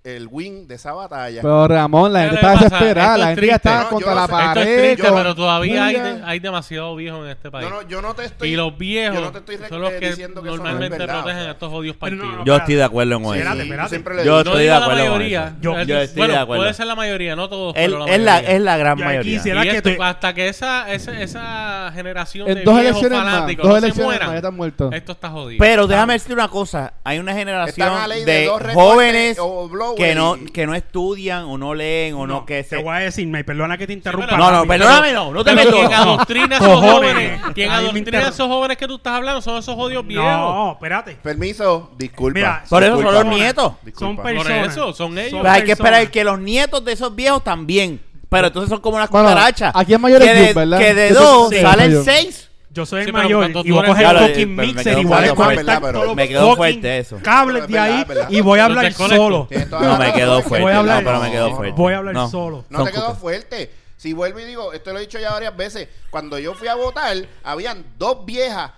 el win de esa batalla. Pero Ramón, la gente ¿qué está pasa? desesperada. Esto La es gente está No, contra yo la sé. Esto es pared. triste, con pero todavía hay, de- hay demasiados viejos en este país. yo, no, yo no te estoy. y los viejos yo no te estoy son los que que no es normalmente verdad, protegen o sea. estos odios no, partidos. no, Yo estoy de acuerdo con Sí, eso. Espérate, espérate. siempre le Yo no estoy digo de la acuerdo con mayoría. eso. Yo- Eh, yo estoy bueno, de acuerdo. puede ser la mayoría, no todos. Él- pero la es, la, mayoría. es la gran Yo mayoría. Y que esto- te- hasta que esa, esa, esa generación En de dos viejos más. fanáticos Dos no se mueran, Ya están muertos. esto está jodido. Pero déjame decirte una cosa. Hay una generación la de jóvenes o que no, que no estudian o no leen o no, que Te se... voy a decir, me perdona que te interrumpa. No, no, perdóname, no, no te Pero quien meto. adoctrina a esos jóvenes, quien adoctrina a esos jóvenes que tú estás hablando son esos odios viejos. No, espérate. Permiso, disculpa. Mira, Por eso son los nietos. Son. Por personas. eso, son ellos. Pues hay que esperar que los nietos de esos viejos también. Pero entonces son como unas Bueno, cucarachas. aquí es mayor que que de te- dos Sí. salen seis. Yo soy el Sí, mayor cuando y voy a coger el fucking mixer y voy a todos los me quedó fuerte eso. cables de ahí y voy a hablar solo. No me quedó fuerte. Voy a hablar- no, pero me quedó fuerte. Voy a hablar No. solo. No te quedó fuerte. Si vuelvo y digo, esto lo he dicho ya varias veces, cuando yo fui a votar, habían dos viejas,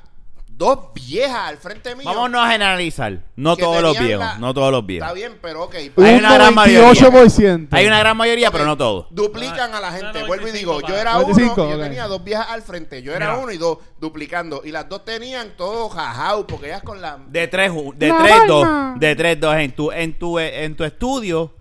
dos viejas al frente mío. Vámonos a generalizar. No que todos los tenían viejos. la- No todos los viejos. Está bien, pero ok. Un Hay una gran mayoría. 98%. Hay una gran mayoría, pero no todos. Duplican a la Ah, gente. no, Vuelvo y 95 digo, yo era 95, uno y yo ok. tenía dos viejas al frente. Yo era Mira. uno y dos duplicando. Y las dos tenían todo jajao, porque ellas con la... De tres, ju- de tres, dos. De tres, dos. En tu, en tu, en tu estudio.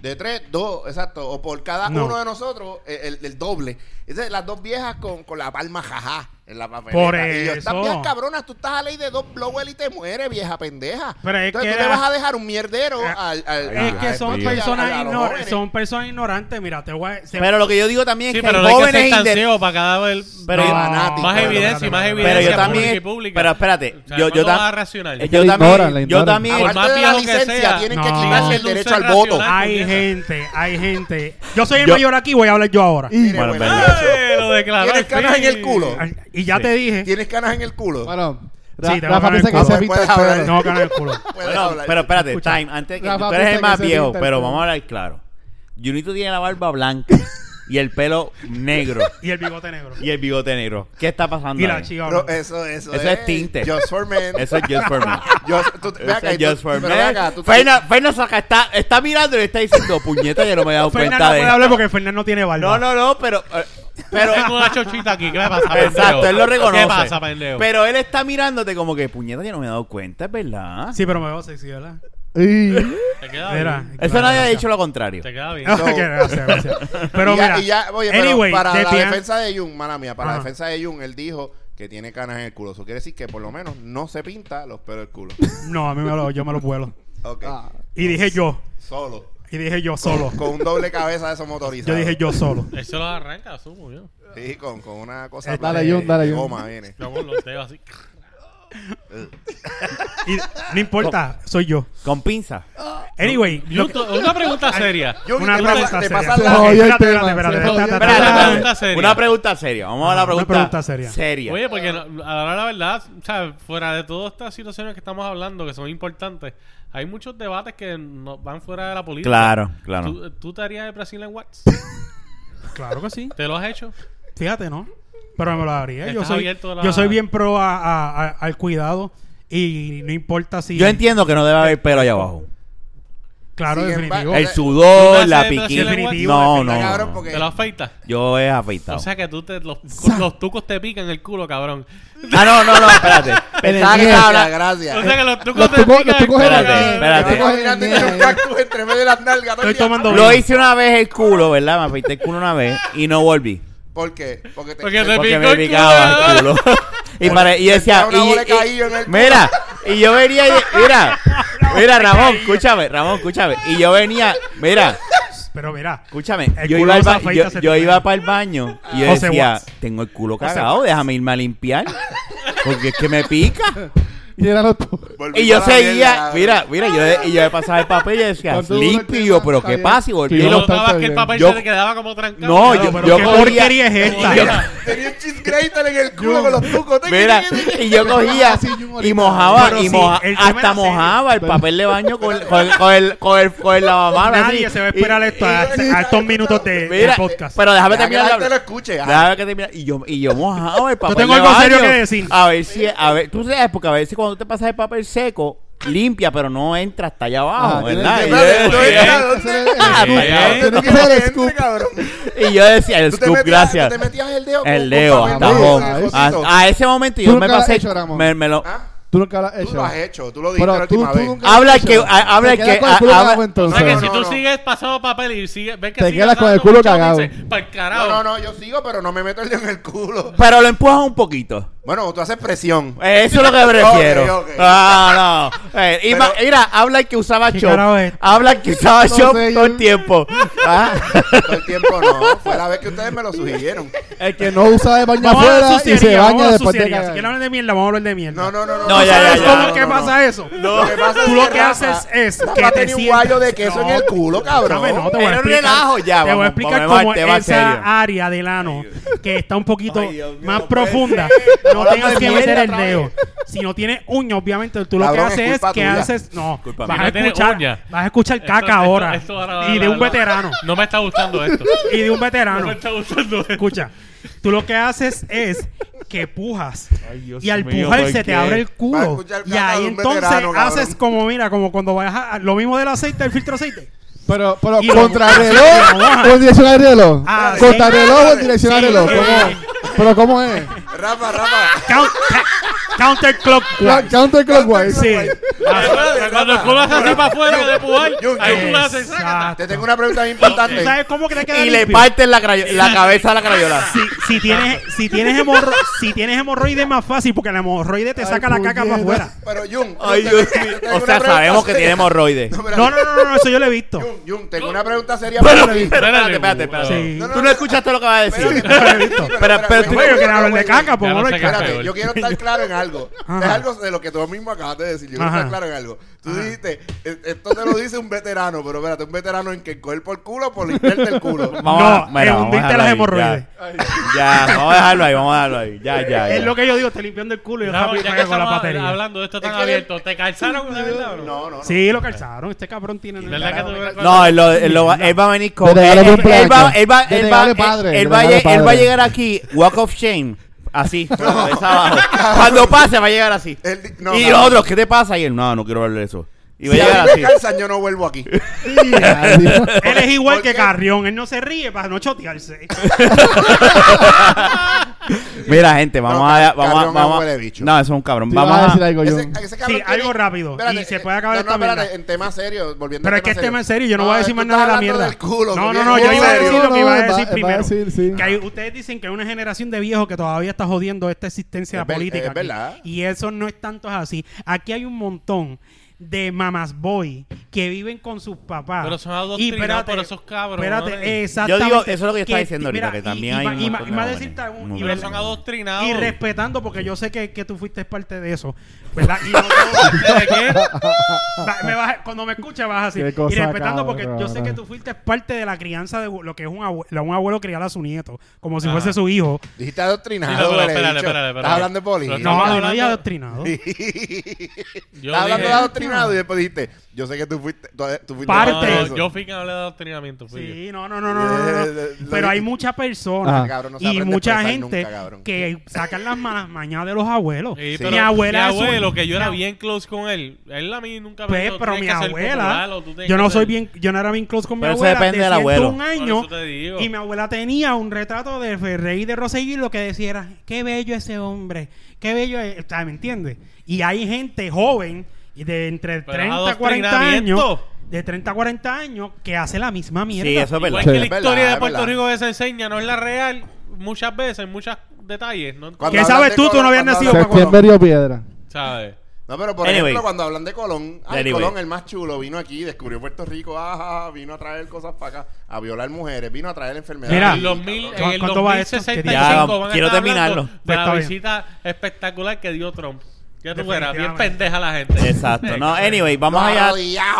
De tres, dos, exacto. O por cada No. uno de nosotros, eh, el, el doble. Entonces, las dos viejas con, con la palma jajá en la papeleta. Por Y yo, estas eso. cabronas, tú estás a ley de dos blowers y te mueres, vieja pendeja. Pero es Entonces, que tú le era- vas a dejar un mierdero Eh, al, al- Es que son a- a- personas, a los ignor- jóvenes. son personas ignorantes. Mira, te voy a... se- Pero lo que yo digo también Sí, es que pero hay no hay que jóvenes ciego para cada vez Pero No, fanático. más Pero- evidencia más pero- evidencia pero yo pública también- pública. pero espérate, O sea, yo- yo ¿cuándo tam- vas a Yo la también, ignoran, la yo ignoran. también, Por Aparte más de la viejo que licencia, sea, tienen no. que quitarle el Siendo un derecho ser al voto. racional. Hay gente, hay gente. Yo soy el Yo- mayor aquí, voy a hablar yo ahora. Mire, Bueno. ¡Ay, lo declaró ¿Tienes canas en el culo? Y ya Sí. te dije. ¿Tienes canas en el culo? bueno, Sí, Ra- a Rafa el que culo. se pinta el pelo. No, ganar el culo. Puedes Bueno, hablar. pero espérate, Escucha. time, antes que Rafa tú eres el más viejo, el pero vamos a hablar claro. Junito tiene la barba blanca y el pelo negro Y el bigote negro. y el bigote negro. ¿Qué está pasando Y la. Pero eso, eso, Eso es tinte. Just for men. Eso es just for me. Just- tú- ve Eso acá, tú- just for pero me. ve acá, tú- Fernan, Fernan Saca está, está mirando y le está diciendo, puñeta, yo no me he dado Fernan cuenta no de puede hablar porque Fernan no tiene barba. No, no, no, pero... eh, pero Tengo una chochita aquí, ¿qué le pasa, pendejo? Exacto, él lo reconoce. ¿Qué pasa, pendejo? Pero él está mirándote como que, puñeta, yo no me he dado cuenta, es verdad. Sí, pero me veo sexy, ¿verdad? Te queda Mira. bien. Eso claro, nadie ha gracias. dicho lo contrario. Te queda bien. No, que gracias, gracias. Pero y ya, mira, y ya, oye, pero anyway, para la defensa de Jun, mala mía, para la defensa de Jun, él dijo que tiene canas en el culo. Eso quiere decir que por lo menos no se pinta los pelos del culo. No, a mí me lo, yo me lo vuelo. Ok. Ah. Y dije yo. Solo. Y dije yo solo. Con un doble cabeza de esos motorizados. Yo dije yo solo. Eso lo arranca, asumo yo. Sí, con, con una cosa. Dale, de- Jun, dale, de Jun. Goma viene. Los dedos así. Y no importa, soy yo. Con pinza. Anyway, lo que- Yuto, una pregunta seria. Jun, Una te pregunta te seria. pasas Se la- jodió el espérate, tema, espérate, espérate, se jodió el espérate, Espérate, Una espérate. pregunta seria. Una pregunta seria. Vamos a la Una pregunta, pregunta seria. seria. Oye, porque no- ahora la verdad, o sea, fuera de todas estas situaciones que estamos hablando, que son importantes, hay muchos debates que no, van fuera de la política. Claro, claro. ¿Tú, tú te harías de Brazilian Wax? claro que sí. ¿Te lo has hecho? Fíjate, ¿no? Pero me lo daría. Yo soy, la- yo soy bien pro a- a- a- al cuidado y no importa si... Yo entiendo que no debe haber pelo allá abajo. Claro, Sin definitivo. embargo- El ¿Tú sudor, la piquita. definitivo, No, definitivo. no, cabrón porque- ¿Te lo afeitas? Yo he afeitado. O sea que tú te, los, los tucos te pican el culo, cabrón. Ah, no, no, no, espérate. Pensaba que estaba Gracias, hablando. gracias. O sea que los tucos Los te tucos- pican los el tucos culo, eran- Espérate, cabrón. espérate. Estoy imaginando y tiene un cactus entre medio de las nalgas. todo el Estoy día. tomando Lo hice una vez el culo, ¿verdad? Me afeité el culo una vez y no volví. ¿Por qué? Porque te, Porque te Porque picó me el picaba el culo. culo. y, pare- y decía. Te da una y- bola de y- caillo en el culo. mira, y yo venía. y- mira, mira, Ramón, escúchame, Ramón, escúchame. Y yo venía, mira, Pero mira, escúchame. El Yo culo iba, al no se ba- afeita, yo, se yo te iba cae. para el baño y yo José decía: Watts. Tengo el culo José cagado, déjame irme a limpiar. Porque es que me pica. Los tu- Volví Y yo para la seguía, mierda. mira, mira, yo, y yo me pasaba el papel y decía, Cuando uno yo, pero está ¿qué bien. pasa? Y volví y Y lo- no, notabas que el papel Yo- se te quedaba como trancado. No, Claro, yo, pero yo ¿qué cogía, porquería es esta? yo- Tenía un cheese grater en el culo con los tucos. Mira, y yo cogía Así, Jun, y mojaba, Pero y sí, moja- el tema hasta era serio. mojaba el papel de baño con, el- con, el- con el, con, el, con el lavamanos. nadie así. se va a esperar Y- esto a, y- a estos minutos de, del Mira, podcast. pero déjame Deja que la terminar. gente lo hablar. escuche. ah. Déjame que termine. Y yo, y yo mojaba el papel tengo de algo baño. serio que decir. A ver si, a ver, tú sabes, porque a ver si cuando tú te pasas el papel seco, limpia, pero no entra hasta allá abajo, Ah, ¿verdad? Y yo decía- el- scoop. para allá. Tiene que ser el scoop. cabrón. Y yo decía, el Tú te scoop, metías- gracias. tú el dedo A, ese momento Tú yo me pasé. me, lo, ¿Ah? Tú nunca lo has Tú hecho. lo has hecho, tú lo dijiste la Pero tú, última tú vez. Habla el que- ha- habla el que- habla- O entonces. sea que si tú sigues pasando papel y sigues, ves que Te quedas con el culo cagado. No, no, no, yo sigo, pero no me meto el dedo en el culo. Pero lo empujas un poquito. Bueno, tú haces presión. Eso es lo que prefiero. Ah, no. Eh, Pero- mira, habla que usaba ¿Qué shop. carajo es? Habla que usaba No shop sé, todo yo- el tiempo. Ah. Todo el tiempo no. Fue la vez que ustedes me lo sugirieron. El que no usa de baño afuera y se baña después de suciería. Si cagar. quieren hablar de mierda, vamos a hablar de mierda. No, no, no, no. No, ya, ya, ¿Sabes ya. cómo no, que no, no. pasa eso? Lo que pasa Tú lo que haces es que te un guayo de queso en No. el culo, cabrón. No, te voy a Era un explicar. relajo, ya, Te voy a explicar cómo esa área del ano, que está un poquito más no profunda. No tengas que meter el dedo. Si no tienes uña, obviamente, tú lo Cabrón, que es haces es que tuya. haces... No, Culpa vas mía. a No escuchar, uña. vas a escuchar caca esto- ahora. esto ahora- Y de ahora- un veterano. No me está gustando esto. Y de un No veterano. me está gustando esto. Escucha, tú lo que haces es que pujas. Dios y al mío, pujar ¿por se te abre el Va a culo. escuchar Y caca ahí un entonces veterano, cabrón. haces como, mira, como cuando vas a... Lo mismo del aceite, el filtro de aceite. Pero, pero Y lo- contra lo reloj o en dirección al reloj. Ah, contra reloj o en dirección al reloj. Pero ¿cómo es? Rafa, Rafa. Counterclockwise. Counterclockwise. Sí. Cuando hace así para afuera de pujar, ahí tú haces. Te tengo una pregunta bien importante. ¿Sabes cómo que te queda Y le parten la, cabeza a la crayola. Si, si tienes si tienes hemorro, si tienes hemorroide es más fácil porque la hemorroide te saca la caca para afuera. Pero Jun, Ay, Dios O sea, sabemos que tiene hemorroides. No. No, no, no, no, eso yo lo he visto. Jun, Jun, tengo una pregunta seria Pero, para ti. espérate, espérate, espérate. Tú no escuchaste lo que va a decir. Pero- espérate, pero- pues caca. Espérate, yo quiero estar claro en algo. Ajá. Es algo de lo que tú mismo acabas de decir. Yo quiero estar claro en algo. Tú dijiste, eh, esto te lo dice un veterano, pero espérate, un veterano en que coger por culo o por limpiarte el culo. Vamos No, en dejarlo las hemorroides. Ya, Ya, vamos a dejarlo ahí, vamos a dejarlo ahí. Ya, ya, Es ya. lo que yo digo, te limpiando el culo y yo No, rápido ya que pego con la batería. hablando de esto tan Es que- abierto, ¿te calzaron de verdad o no? No, no, no. Sí, lo calzaron. Este cabrón tiene... ¿Verdad que tú- No, él, lo- él lo va- él va a venir con. Él, va, a llegar aquí, walk of shame, así, cabeza abajo. Cuando pase va a llegar así. Él no, y cabrón. los otros, ¿qué te pasa? Y él, no, no quiero hablar de eso. Y va Si a a llegar mí así. me calzan, yo no vuelvo aquí. Dios. Él es igual ¿Por que qué? Carrión. Él no se ríe para no chotearse. Mira, gente, vamos No, a. Vamos a. Es Vamos a- huele bicho. No, eso es un cabrón. Vamos a a. decir algo, Ese, Jun. ese cabrón Sí, algo rápido. Y se puede acabar no, esta no, espérate, mierda. en tema serio, volviendo Pero al es que es serio. tema en serio, yo no voy a decir tú más nada de la hablando mierda. del culo, no, no, no, yo iba a decir lo que iba a No, no, decir va- va a primero. decir, sí. Que hay- ustedes dicen que hay una generación de viejos que todavía está jodiendo esta existencia Es ver- política. es aquí. verdad. Y eso no es tanto así. Aquí hay un montón de mamas boy que viven con sus papás. Pero son adoctrinados por esos cabrones. Espérate, exactamente. Yo digo, eso es lo que yo estaba diciendo ahorita, mira, que también y hay y y más decirte un- y son adoctrinados. y respetando, porque yo sé que, que tú fuiste parte de eso, ¿verdad? Y no ¿De qué? Me vas cuando me escuchas vas así. Y respetando porque yo sé que tú fuiste parte de la crianza de lo que es un abuelo, un abuelo criar a su nieto, como si Ajá. fuese su hijo. Dijiste adoctrinado, Sí, no, espérate, espérate, espérate. Estás hablando de poli. No, no hablando- dije adoctrinado. Estás hablando de adoctrinado y después dijiste, yo sé que tú fuiste, tú, tú fuiste Parte. No, yo fui quien hablé de adoctrinamiento. fui. Sí, no, no, no, no, no, no, no. Eh, eh, Pero hay muchas personas. Cabrón, se y mucha gente nunca, que sacan las malas mañas de los abuelos. Sí, Sí. pero Mi abuela mi es un- abuelo, que yo era mi- bien close con él. Él a mí nunca me Pues, dijo, pero "Tienes mi que popular abuela, yo que no ser-". soy bien, yo no era bien close con mi Pero eso abuela depende de del abuelo. 101 Por años eso te digo. y mi abuela tenía un retrato de Ferrey de Rosselló y lo que decía era, qué bello ese hombre, qué bello es, sea, ¿me entiendes? Y hay gente joven y de entre Pero 30 a 40 años, de 30 a 40 años que hace la misma mierda. Sí, eso es verdad. Igual Sí. que la verdad, historia de Puerto. Rico que se enseña no es la real muchas veces, en muchos detalles. ¿no? ¿Qué sabes tú? Tú no habías nacido. Septiembre o piedra. ¿Sabes? No, pero por Anyway. ejemplo, cuando hablan de Colón, ay, Anyway. Colón, el más chulo, vino aquí, descubrió Puerto Rico, ajá, vino a traer cosas para acá, a violar mujeres, vino a traer enfermedades. Mira, en, los mil, en el ¿Cuánto va esto? 2065 Ya, van a quiero terminarlo. Pues de la bien. visita espectacular que dio Trump. Ya tú verás, bien pendeja la gente. Exacto. No, anyway, vamos allá.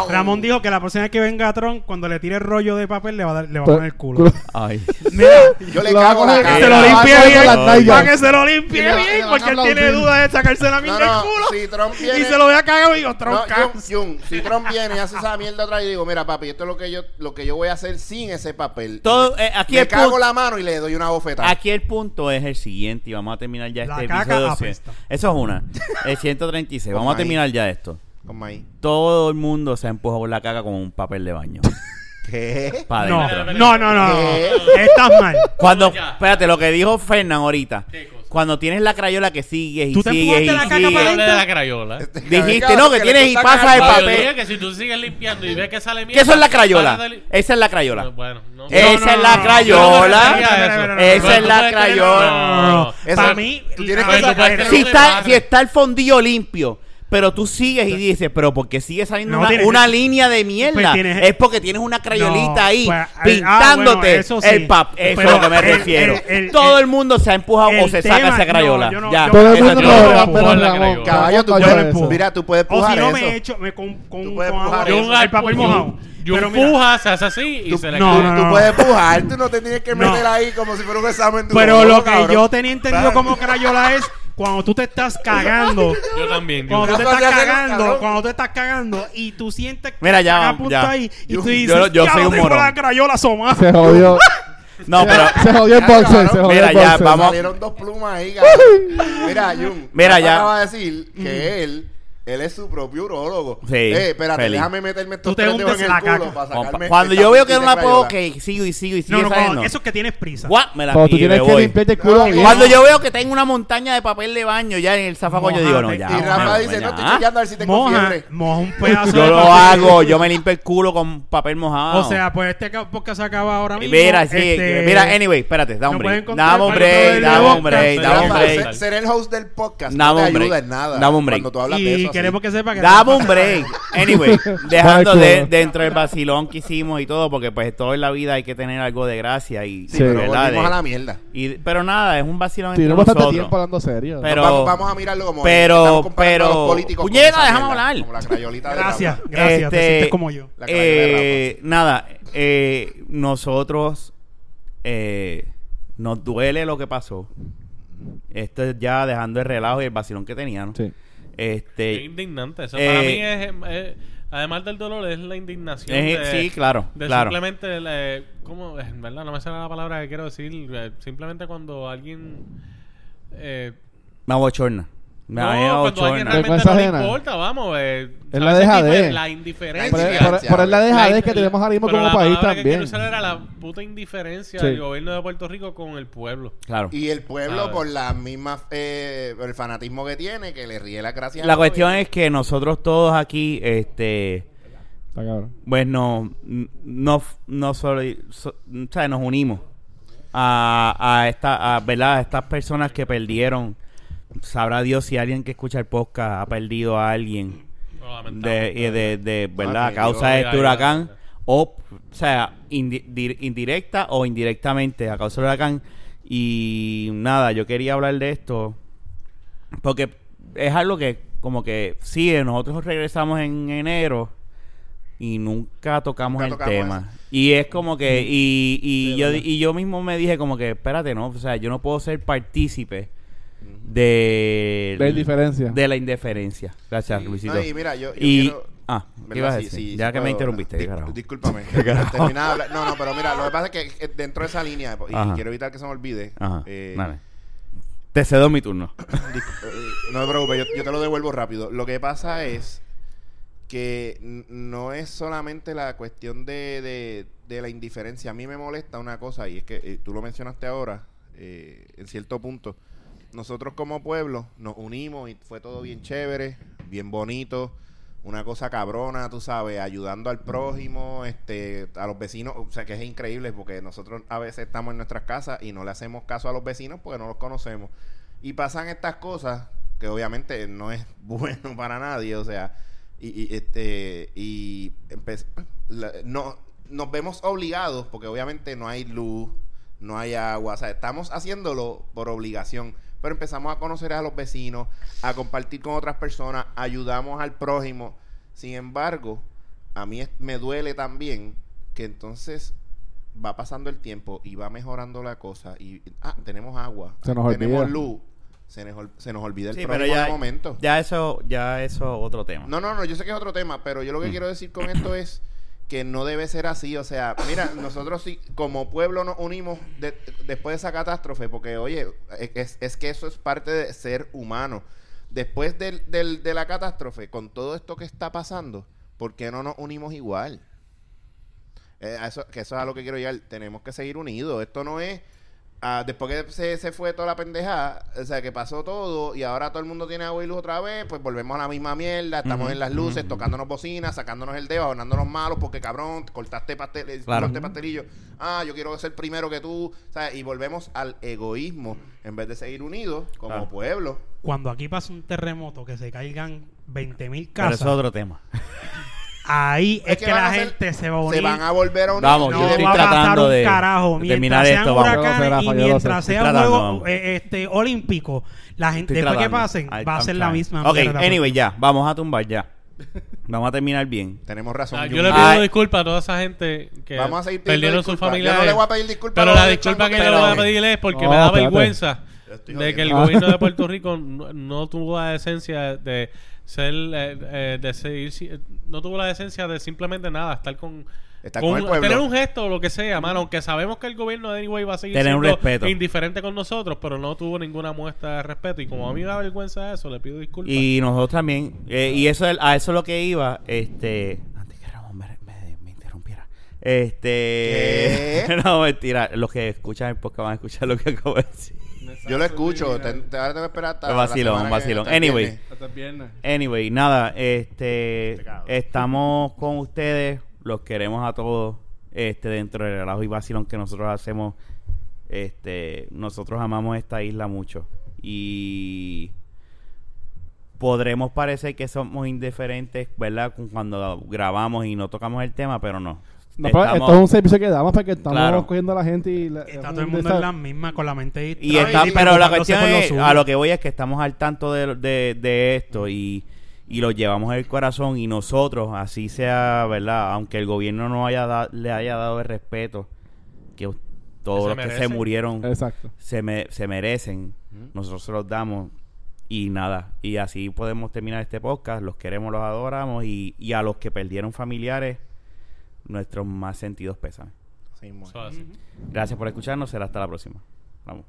Ramón dijo que la próxima vez que venga Tron, cuando le tire el rollo de papel, le va a, dar, le va a Pues, poner el culo. Ay. Mira, Yo le cago la cara. que se lo limpie bien. Para que se lo limpie Y bien, porque él tiene aplaudir. duda de sacarse la mierda del culo. si Trump viene... Y se lo voy a cagar y digo, Tron, si Trump viene y hace esa mierda otra vez, digo, mira, papi, esto es lo que yo, lo que yo voy a hacer sin ese papel. Todo, eh, aquí le el cago punto- la mano y le doy una bofetada. Aquí el punto es el siguiente y vamos a terminar ya este episodio. Eso es una. El 136. Vamos a terminar ya esto. Con maíz. Todo el mundo se ha empujado por la caca con un papel de baño. ¿Qué? Para No, adentro. no, no, no. ¿Qué? Estás mal. Cuando, espérate, lo que dijo Fernán ahorita. Cuando tienes la crayola que sigues y ¿Tú te sigues y empujaste la caca sigues. para de la crayola. Este Dijiste, no, que tienes y está pasa de papel. dije que si tú sigues limpiando y ves que sale mierda... ¿Qué eso es la crayola? Esa es la crayola. Bueno, no. Esa es la crayola. Esa es la crayola. Para mí, si está el fondillo limpio, pero tú sigues y dices, pero porque sigue saliendo No, una, tienes- una línea de mierda? Pues tienes- es porque tienes una crayolita No, ahí pues, ah, pintándote bueno, eso sí. el pap. Eso Pero es a lo que me el- refiero. el- el- Todo el- el mundo se ha empujado o se saca esa crayola. no, yo no- ya. yo- Todo el Eso mundo no, no la. Caballo, tú puedes, eso. mira, tú puedes O empujar si no eso. me echo me con, con, Tú puedes empujar el papel mojado. Yo Pero mira, empuja, se hace así y Tú, se le no, cae. no, tú no. puedes empujar, tú no te tienes que No. meter ahí como si fuera un examen de pero lo que yo tenía entendido como crayola es cuando tú te estás cagando. Yo también. yo- Cuando tú te estás ya cagando, cuando tú estás cagando y tú sientes que Mira, ya, ya. ahí y Yo- tú dices, yo- yo "Ya soy un morón". la crayola asomada. Se jodió. No, pero Se jodió el Ya, boxer. Se jodió Mira, el ya, boxer. vamos. Salieron dos plumas ahí. Mira, Jun. Mira, ya. acaba de decir que él, él es su propio urólogo. Sí, Eh, espérate, feliz. déjame meterme estos tres dedos en el la culo para sacarme cuando yo veo que no la puedo, que sigo y sigo y sigo No, no, eso es que tienes prisa. Guau, me la Cuando tú tienes que voy. limpiarte el culo. Cuando yo veo que tengo una montaña de papel de baño ya en el zafacón, yo digo, no, ya. Y Rafa dice, no, estoy chequeando a ver si tengo moja, fiebre. moja un pedazo Yo lo hago, yo me limpio el culo con papel mojado. O sea, pues este ca- podcast se acaba ahora mismo. mira, sí, este, mira, anyway, espérate, da un break. Dame un break, dame un break, dame un Rafa, break. ser, el host del podcast Dame no te ayuda en nada. Dame un break. Cuando tú hablas de eso. Queremos que sepa que Dame un break. Anyway, dejando de, dentro del vacilón que hicimos y todo, porque pues todo en la vida hay que tener algo de gracia y Sí, pero ¿verdad? volvimos De- a la mierda. y, pero nada, es un vacilón entre Tuvimos bastante nosotros. tiempo hablando serio. Pero- vamos, vamos a mirarlo como pero- pero- los políticos Puñeta, déjame mierda, hablar. Como la crayolita de Gracias, Rafa. gracias. Te Este, sientes como yo. La crayola de Eh, nada, eh, nosotros eh, nos duele lo que pasó. Esto es ya dejando el relajo y el vacilón que tenían. Sí. Es Este, indignante. Eso eh, para mí es, es- además del dolor, es la indignación. Es- de- sí, claro, De claro. simplemente, eh, ¿cómo? En verdad, no me sale la palabra que quiero decir. eh, simplemente cuando alguien. Eh, me abochorna. Me no, cuando alguien realmente no le ajena. importa, vamos. Eh, Es la dejadez. La indiferencia. Por, Indiferencia. por, por la dejadez La- que tenemos ahora mismo pero como la país que quiero también. usar era la puta indiferencia Sí. del gobierno de Puerto Rico con el pueblo. Claro. Y el pueblo, por la misma, eh, por el fanatismo que tiene, que le ríe la gracia. La cuestión es que nosotros todos aquí, este, Está cabrón. pues no, no, no solo, so- o sea, nos unimos a, a esta, a, ¿verdad? A estas personas que perdieron. Sabrá Dios si alguien que escucha el podcast ha perdido a alguien de, y de, de- ¿verdad? Ah, a causa de este huracán. O, o sea, indi- di- indirecta o indirectamente a causa del huracán. Y nada, yo quería hablar de esto porque es algo que, como que, sí, nosotros regresamos en enero y nunca tocamos Nunca el tocamos tema. eso. Y es como que, y, y, Sí, yo, y yo mismo me dije como que, espérate, no, o sea, yo no puedo ser partícipe de, La indiferencia. de la indiferencia. Gracias, Luisito. No, y mira, yo, yo y, quiero- ah, ¿qué ¿verdad? ibas a Sí, decir? sí, ya sí que me interrumpiste, carajo. Discúlpame. Terminaba hablar. No, no, pero mira, lo que pasa es que eh, dentro de esa línea, y Ajá. quiero evitar que se me olvide. Ajá, eh. Te cedo mi turno. Eh, no te preocupes, yo, yo te lo devuelvo rápido. Lo que pasa es que no es solamente la cuestión de, de- de la indiferencia. A mí me molesta una cosa, y es que eh, tú lo mencionaste ahora, eh, en cierto punto. Nosotros como pueblo nos unimos y fue todo bien chévere, bien bonito, una cosa cabrona, tú sabes, ayudando al prójimo, este, a los vecinos, o sea que es increíble porque nosotros a veces estamos en nuestras casas y no le hacemos caso a los vecinos porque no los conocemos. Y pasan estas cosas que obviamente no es bueno para nadie, o sea, y, y, este y la- no nos vemos obligados porque obviamente no hay luz, no hay agua, o sea, estamos haciéndolo por obligación, pero empezamos a conocer a los vecinos, a compartir con otras personas, ayudamos al prójimo. Sin embargo, a mí es- me duele también que entonces va pasando el tiempo y va mejorando la cosa y ah, tenemos agua, Se nos tenemos olvida. luz, se nos, se nos olvida el Sí, pero ya, momento. ya eso, ya eso otro tema. No, no, no, yo sé que es otro tema, pero yo lo que Mm. quiero decir con esto es que no debe ser así. O sea, mira, nosotros sí, como pueblo nos unimos de- después de esa catástrofe, porque, oye, es, es que eso es parte de ser humano. Después del, del- de la catástrofe, con todo esto que está pasando, ¿por qué no nos unimos igual? Eh, eso, que eso es a lo que quiero llegar. Tenemos que seguir unidos. Esto no es ah, después que se, se fue toda la pendejada, o sea, que pasó todo y ahora todo el mundo tiene agua y luz otra vez, pues volvemos a la misma mierda, estamos en las luces, tocándonos bocinas, sacándonos el dedo, abonándonos malos porque cabrón, cortaste pastel, eh, Claro. cortaste pastelillo. Ah, yo quiero ser primero que tú, o sea, y volvemos al egoísmo en vez de seguir unidos como Claro. pueblo. Cuando aquí pasa un terremoto que se caigan 20.000 Pero eso casas, es otro tema. Ahí es, que, la gente se va a unir. Se van a volver a unir. Vamos, yo no estoy va tratando un de- carajo. Mientras terminar sean esto, vamos. Huracanes Rafa, y mientras sé. sea un juego eh, este, olímpico, la gente, Estoy después que pasen, I- va a ser la misma. Ok, mierda. anyway, ya. Vamos a tumbar ya. Vamos a terminar bien. Tenemos razón. Ah, yo le pido Ay. disculpas a toda esa gente que Vamos a seguir perdieron sus familiares. Yo no le voy a pedir disculpas Pero la disculpa que yo le voy a pedir es porque me da vergüenza de que el gobierno de Puerto Rico no, no tuvo la decencia de ser eh, eh, de seguir si- no tuvo la decencia de simplemente nada estar con Estar con el pueblo. tener un gesto o lo que sea mano aunque sabemos que el gobierno de anyway va a seguir Tener un siendo respeto. indiferente con nosotros pero no tuvo ninguna muestra de respeto y como a mí me da vergüenza eso le pido disculpas Y nosotros también. eh, y eso es- a eso es lo que iba. Este. Antes que Ramón me, me- me interrumpiera. Este. ¿Qué? no, mentira. Los que escuchan el podcast van a escuchar lo que acabo de decir. Yo lo escucho. Te, te- ahora tengo que esperar hasta. Vacilón, que- vacilón. hasta Anyway. viernes. Hasta el viernes. Anyway, nada, este estamos con ustedes, los queremos a todos, este dentro del relajo y vacilón que nosotros hacemos, este nosotros amamos esta isla mucho y podremos parecer que somos indiferentes, ¿verdad? Cu- Cuando grabamos y no tocamos el tema, pero no. No, pero Estamos- esto es un servicio que damos para que estamos Claro. cogiendo a la gente y... la- Está todo el mundo en la misma, con la mente Y distraída está, y pero la preocupándose cuestión por lo es, suyo. a lo que voy es que estamos al tanto de, de, de esto y, y lo llevamos en el corazón y nosotros, así sea, ¿verdad? Aunque el gobierno no haya da- le haya dado el respeto que u- todos se los que se merecen. murieron Exacto. se, me- se merecen, nosotros se los damos y nada, y así podemos terminar este podcast, los queremos, los adoramos y, y a los que perdieron familiares, nuestros más sentidos pésames. Gracias por escucharnos, será hasta la próxima. Vamos.